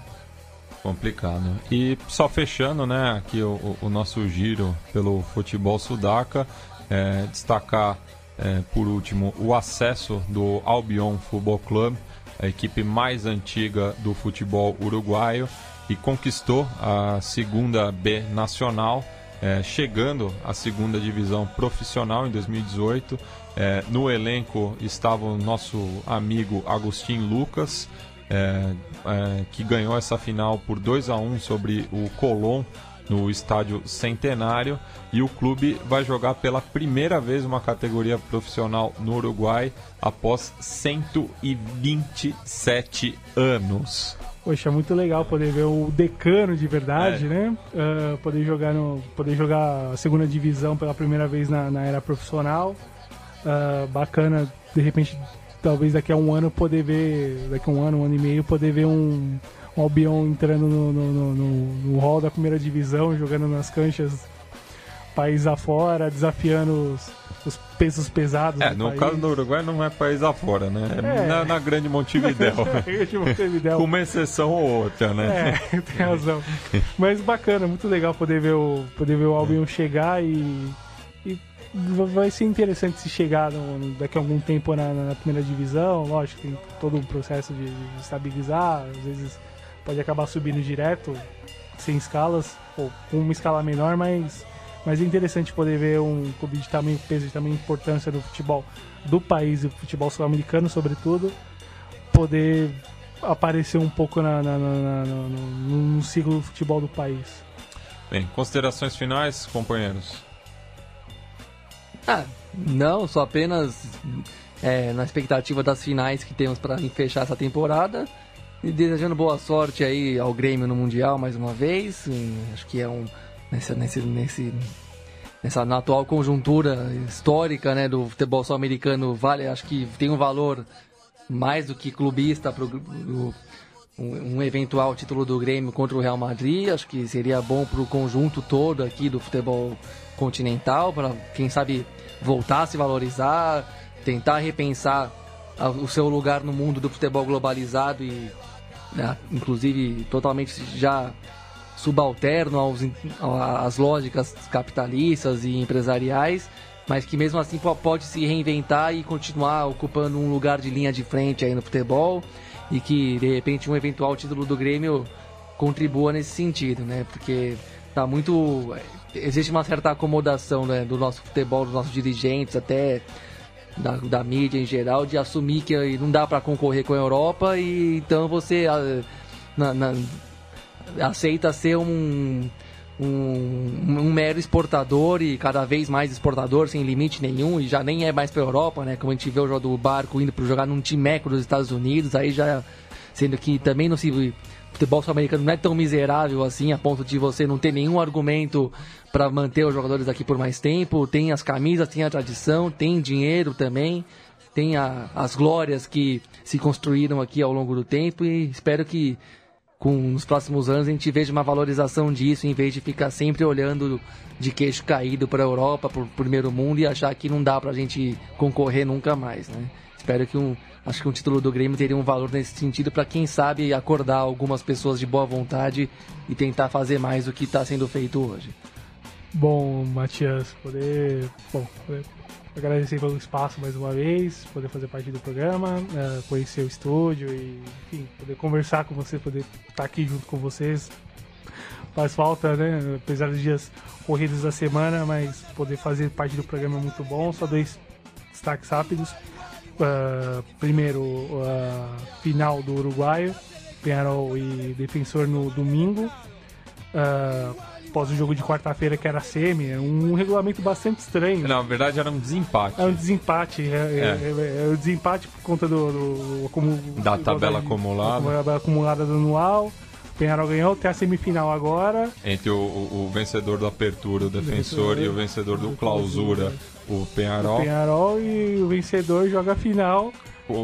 complicado. E só fechando, né, aqui o, o nosso giro pelo futebol sudaca, é, destacar é, por último o acesso do Albion Futebol Club a equipe mais antiga do futebol uruguaio e conquistou a segunda B nacional, é, chegando à segunda divisão profissional em 2018. É, no elenco estava o nosso amigo Agostinho Lucas, é, que ganhou essa final por 2 a 1 sobre o Colón no estádio Centenário e o clube vai jogar pela primeira vez uma categoria profissional no Uruguai após 127 anos. Poxa, é muito legal poder ver o decano de verdade, é. né? Uh, poder jogar no, poder jogar a segunda divisão pela primeira vez na, na era profissional. Uh, bacana, de repente, talvez daqui a um ano poder ver, daqui a um ano, um ano e meio, poder ver um, um Albion entrando no, no, no, no, hall da primeira divisão, jogando nas canchas país afora, desafiando os, os pesos pesados. É, no país. caso do Uruguai não é país afora, né? É, é. Na, na, grande Montevidéu. Montevidéu. Com uma exceção ou outra, né? É, tem razão. Mas bacana, muito legal poder ver o, poder ver o Albion chegar e, e vai ser interessante se chegar no, daqui a algum tempo na, na, primeira divisão. Lógico, tem todo um processo de, de estabilizar, às vezes pode acabar subindo direto, sem escalas, ou com uma escala menor, mas mas é interessante poder ver um clube de tamanho peso, de tamanho importância do futebol do país, do futebol sul-americano, sobretudo, poder aparecer um pouco na, na, na, no, no ciclo do futebol do país. Bem, considerações finais, companheiros? Ah, não, só apenas é, na expectativa das finais que temos para fechar essa temporada. E desejando boa sorte aí ao Grêmio no Mundial mais uma vez. Acho que é um nessa, nesse, nesse, nessa na atual conjuntura histórica né, do futebol sul-americano, vale, acho que tem um valor mais do que clubista para um, um eventual título do Grêmio contra o Real Madrid. Acho que seria bom para o conjunto todo aqui do futebol continental, para quem sabe voltar a se valorizar, tentar repensar o seu lugar no mundo do futebol globalizado e, né, inclusive, totalmente já subalterno aos, às lógicas capitalistas e empresariais, mas que mesmo assim pode se reinventar e continuar ocupando um lugar de linha de frente aí no futebol e que de repente um eventual título do Grêmio contribua nesse sentido, né? Porque tá muito existe uma certa acomodação né, do nosso futebol, dos nossos dirigentes, até da, da mídia em geral, de assumir que não dá para concorrer com a Europa e então você ah, na, na, aceita ser um, um, um, mero exportador e cada vez mais exportador sem limite nenhum e já nem é mais para Europa, né? Como a gente vê o jogo do barco indo para jogar num timeco dos Estados Unidos, aí já sendo que também não se futebol sul-americano não é tão miserável assim a ponto de você não ter nenhum argumento para manter os jogadores aqui por mais tempo. Tem as camisas, tem a tradição, tem dinheiro também, tem a, as glórias que se construíram aqui ao longo do tempo e espero que com nos próximos anos a gente veja uma valorização disso em vez de ficar sempre olhando de queixo caído para a Europa, para o primeiro mundo e achar que não dá para a gente concorrer nunca mais, né? Espero que um, acho que um título do Grêmio teria um valor nesse sentido para quem sabe acordar algumas pessoas de boa vontade e tentar fazer mais do que está sendo feito hoje. Bom, Matias, poder, bom, poder agradecer pelo espaço mais uma vez, poder fazer parte do programa, uh, conhecer o estúdio e, enfim, poder conversar com você, poder estar aqui junto com vocês. Faz falta, né? Apesar dos dias corridos da semana, mas poder fazer parte do programa é muito bom. Só dois destaques rápidos. Uh, primeiro, uh, final do Uruguaio, Penharol e Defensor no domingo. Uh, após o jogo de quarta-feira, que era semi, é um regulamento bastante estranho. Na verdade, era um desempate. É um desempate. É, é. é, é, é o desempate por conta do. do, do da tabela acumulada. Da tabela acumulada do anual. Penharol ganhou, tem a semifinal agora. Entre o, o, o vencedor do Apertura, o defensor, e o vencedor do, do Clausura, o Penharol. O Penharol e o vencedor joga a final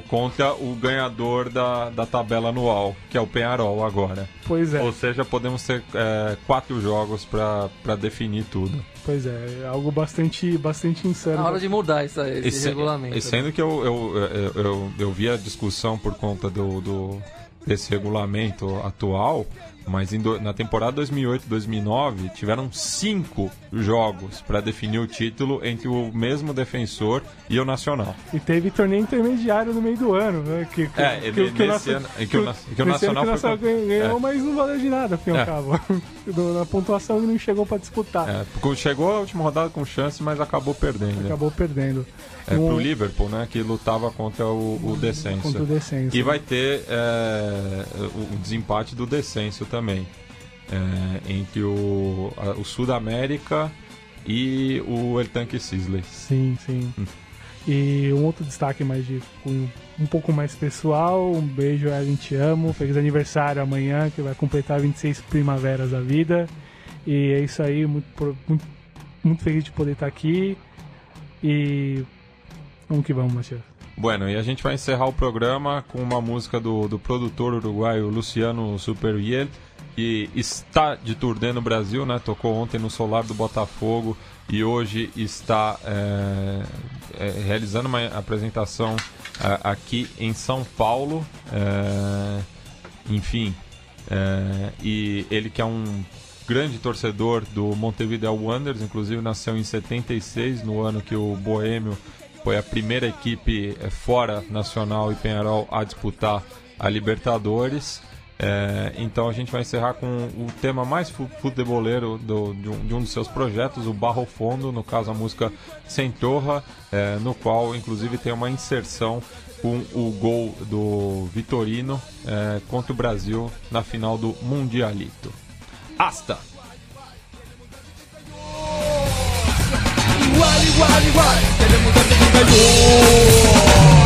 contra o ganhador da, da tabela anual, que é o Penharol agora. Pois é. Ou seja, podemos ter é, quatro jogos para definir tudo. Pois é, é algo bastante, bastante insano. Na hora de mudar esse, esse, esse regulamento. E sendo né? que eu, eu, eu, eu, eu vi a discussão por conta do, do desse regulamento atual, mas do, na temporada 2008-2009 tiveram cinco jogos para definir o título entre o mesmo defensor e o Nacional. E teve torneio intermediário no meio do ano, né? Que, que, é, que, que, nesse ano, que, o, que o Nacional, que o Nacional foi... ganhou, é. mas não valeu de nada, fim é. cabo. Na pontuação ele não chegou para disputar. É, chegou a última rodada com chance, mas acabou perdendo. Acabou perdendo. É um... pro Liverpool, né? Que lutava contra o, o descenso. Contra o descenso. E vai ter é, o desempate do descenso também. É, entre o, a, o Sud-América e o El Tanque Sisley. Sim, sim. Hum. E um outro destaque mais de um, um pouco mais pessoal, um beijo, a gente amo, feliz aniversário amanhã, que vai completar 26 primaveras da vida. E é isso aí, muito, muito, muito feliz de poder estar aqui. E Vamos que vamos, Matias. Bueno, e a gente vai encerrar o programa com uma música do, do produtor uruguaio Luciano Superviel, que está de turnê no Brasil, né? Tocou ontem no Solar do Botafogo e hoje está é, é, realizando uma apresentação é, aqui em São Paulo. Enfim, e ele que é um grande torcedor do Montevideo Wanderers, inclusive nasceu em 76, no ano que o Boêmio foi a primeira equipe eh, fora Nacional e Penharol a disputar a Libertadores. É, então a gente vai encerrar com o tema mais futeboleiro do, de, um, de, um, dos seus projetos, o Barro Fondo, no caso a música Sem Torra, é, no qual inclusive tem uma inserção com o gol do Vitorino é, contra o Brasil na final do Mundialito. Hasta! igual, igual, igual,